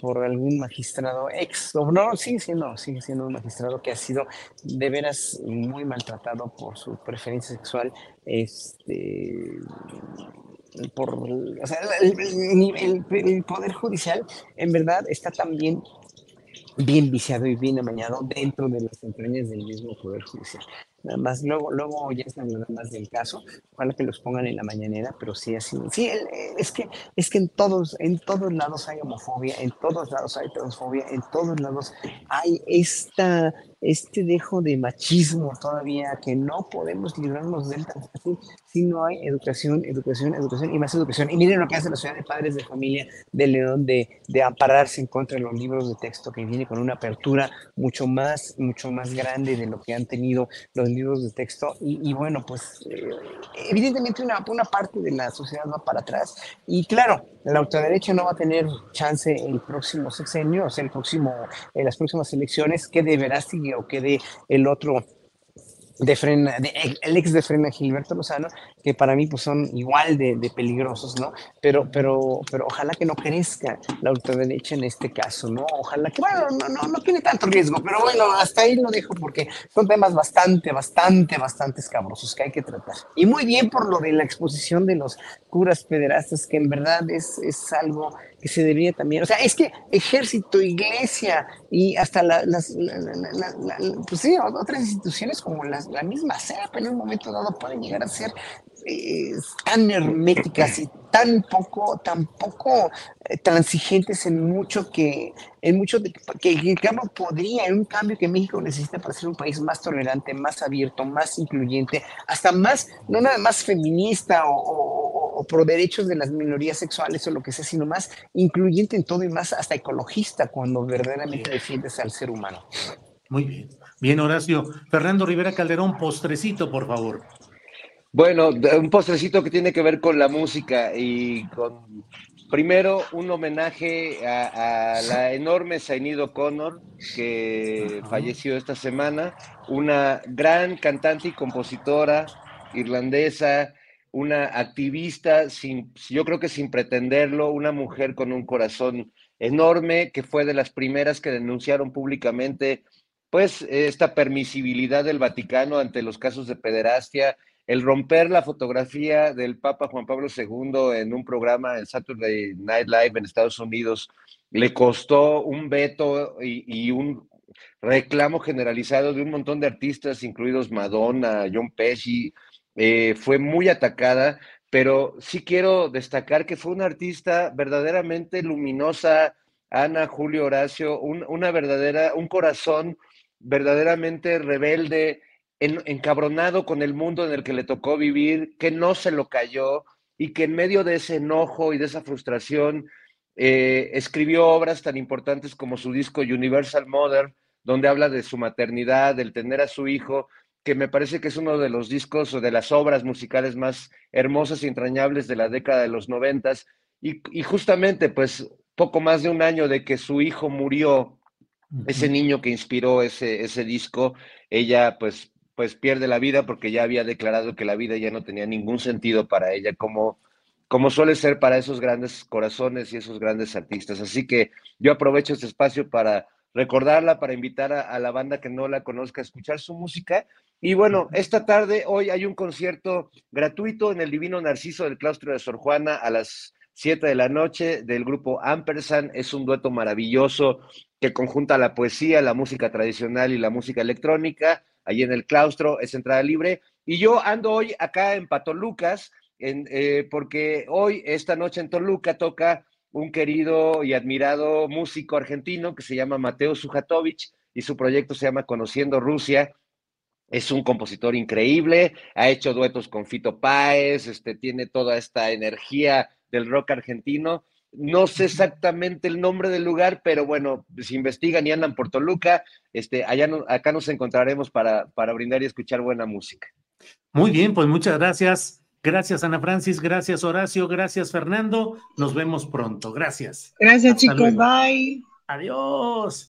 por algún magistrado ex, o no, sigue siendo, sigue siendo un magistrado que ha sido de veras muy maltratado por su preferencia sexual. Este, por, o sea, el- el Poder Judicial en verdad está también bien viciado y bien amañado dentro de las entrañas del mismo Poder Judicial. Nada más, luego, luego ya es nada más del caso, ojalá que los pongan en la mañanera, pero sí así, sí, es que, es que en todos, en todos lados hay homofobia, en todos lados hay transfobia, en todos lados hay esta, este dejo de machismo todavía que no podemos librarnos de él tan fácil si no hay educación, educación, educación y más educación. Y miren lo que hace la Sociedad de Padres de Familia de León de, de ampararse en contra de los libros de texto que viene con una apertura mucho más, mucho más grande de lo que han tenido los libros de texto. Y, y bueno, pues eh, evidentemente una, una parte de la sociedad va para atrás. Y claro, la ultraderecha no va a tener chance el próximo sexenio, o sea, el próximo, en las próximas elecciones, que de O que de el otro de Frena, el ex de Frena Gilberto Lozano, que para mí pues son igual de, de peligrosos, ¿no? Pero, pero, pero ojalá que no crezca la ultraderecha en este caso, ¿no? Ojalá que, bueno, no, no, no tiene tanto riesgo, pero bueno, hasta ahí lo dejo porque son temas bastante, bastante, bastante escabrosos que hay que tratar. Y muy bien por lo de la exposición de los curas pederastas, que en verdad es, es algo que se debería también, o sea, es que ejército, iglesia y hasta la- las, otras instituciones como las- la misma CEP en un momento dado pueden llegar a ser eh, tan herméticas y tan poco, tan poco eh, transigentes en mucho que, en mucho de- que, que digamos, podría, en un cambio que México necesita para ser un país más tolerante, más abierto, más incluyente, hasta más, no nada más feminista o- o- pro derechos de las minorías sexuales o lo que sea, sino más incluyente en todo y más hasta ecologista cuando verdaderamente defiendes al ser humano. Muy bien. Bien, Horacio. Fernando Rivera Calderón, postrecito, por favor. Bueno, un postrecito que tiene que ver con la música y con, primero, un homenaje a, a la enorme Zainid O'Connor, que falleció esta semana, una gran cantante y compositora irlandesa, una activista, sin, yo creo que sin pretenderlo, una mujer con un corazón enorme, que fue de las primeras que denunciaron públicamente pues esta permisibilidad del Vaticano ante los casos de pederastia, el romper la fotografía del Papa Juan Pablo II en un programa en Saturday Night Live en Estados Unidos le costó un veto y, un reclamo generalizado de un montón de artistas, incluidos Madonna, John Pesci, eh, fue muy atacada, pero sí quiero destacar que fue una artista verdaderamente luminosa, Ana, Julio, Horacio, una verdadera, un corazón verdaderamente rebelde, encabronado con el mundo en el que le tocó vivir, que no se lo cayó y que en medio de ese enojo y de esa frustración eh, escribió obras tan importantes como su disco Universal Mother, donde habla de su maternidad, del tener a su hijo, que me parece que es uno de los discos o de las obras musicales más hermosas y entrañables de la década de los noventas. Y, y justamente, pues, poco más de un año de que su hijo murió, ese niño que inspiró ese, ese disco, ella pues, pues pierde la vida porque ya había declarado que la vida ya no tenía ningún sentido para ella, como, como suele ser para esos grandes corazones y esos grandes artistas. Así que yo aprovecho este espacio para recordarla, para invitar a, la banda que no la conozca a escuchar su música. Y bueno, esta tarde, hoy hay un concierto gratuito en el Divino Narciso del Claustro de Sor Juana a las 7 de la noche del grupo Ampersand. Es un dueto maravilloso que conjunta la poesía, la música tradicional y la música electrónica. Allí en el claustro es entrada libre. Y yo ando hoy acá en Patolucas, en, eh, porque hoy, esta noche en Toluca, toca un querido y admirado músico argentino que se llama Mateo Sujatovich y su proyecto se llama Conociendo Rusia. Es un compositor increíble, ha hecho duetos con Fito Páez, este, tiene toda esta energía del rock argentino. No sé exactamente el nombre del lugar, pero bueno, si investigan y andan por Toluca, este, allá acá nos encontraremos para, para brindar y escuchar buena música. Muy bien, pues muchas gracias. Gracias, Ana Francis. Gracias, Horacio. Gracias, Fernando. Nos vemos pronto. Gracias. Gracias, chicos. Bye. Adiós.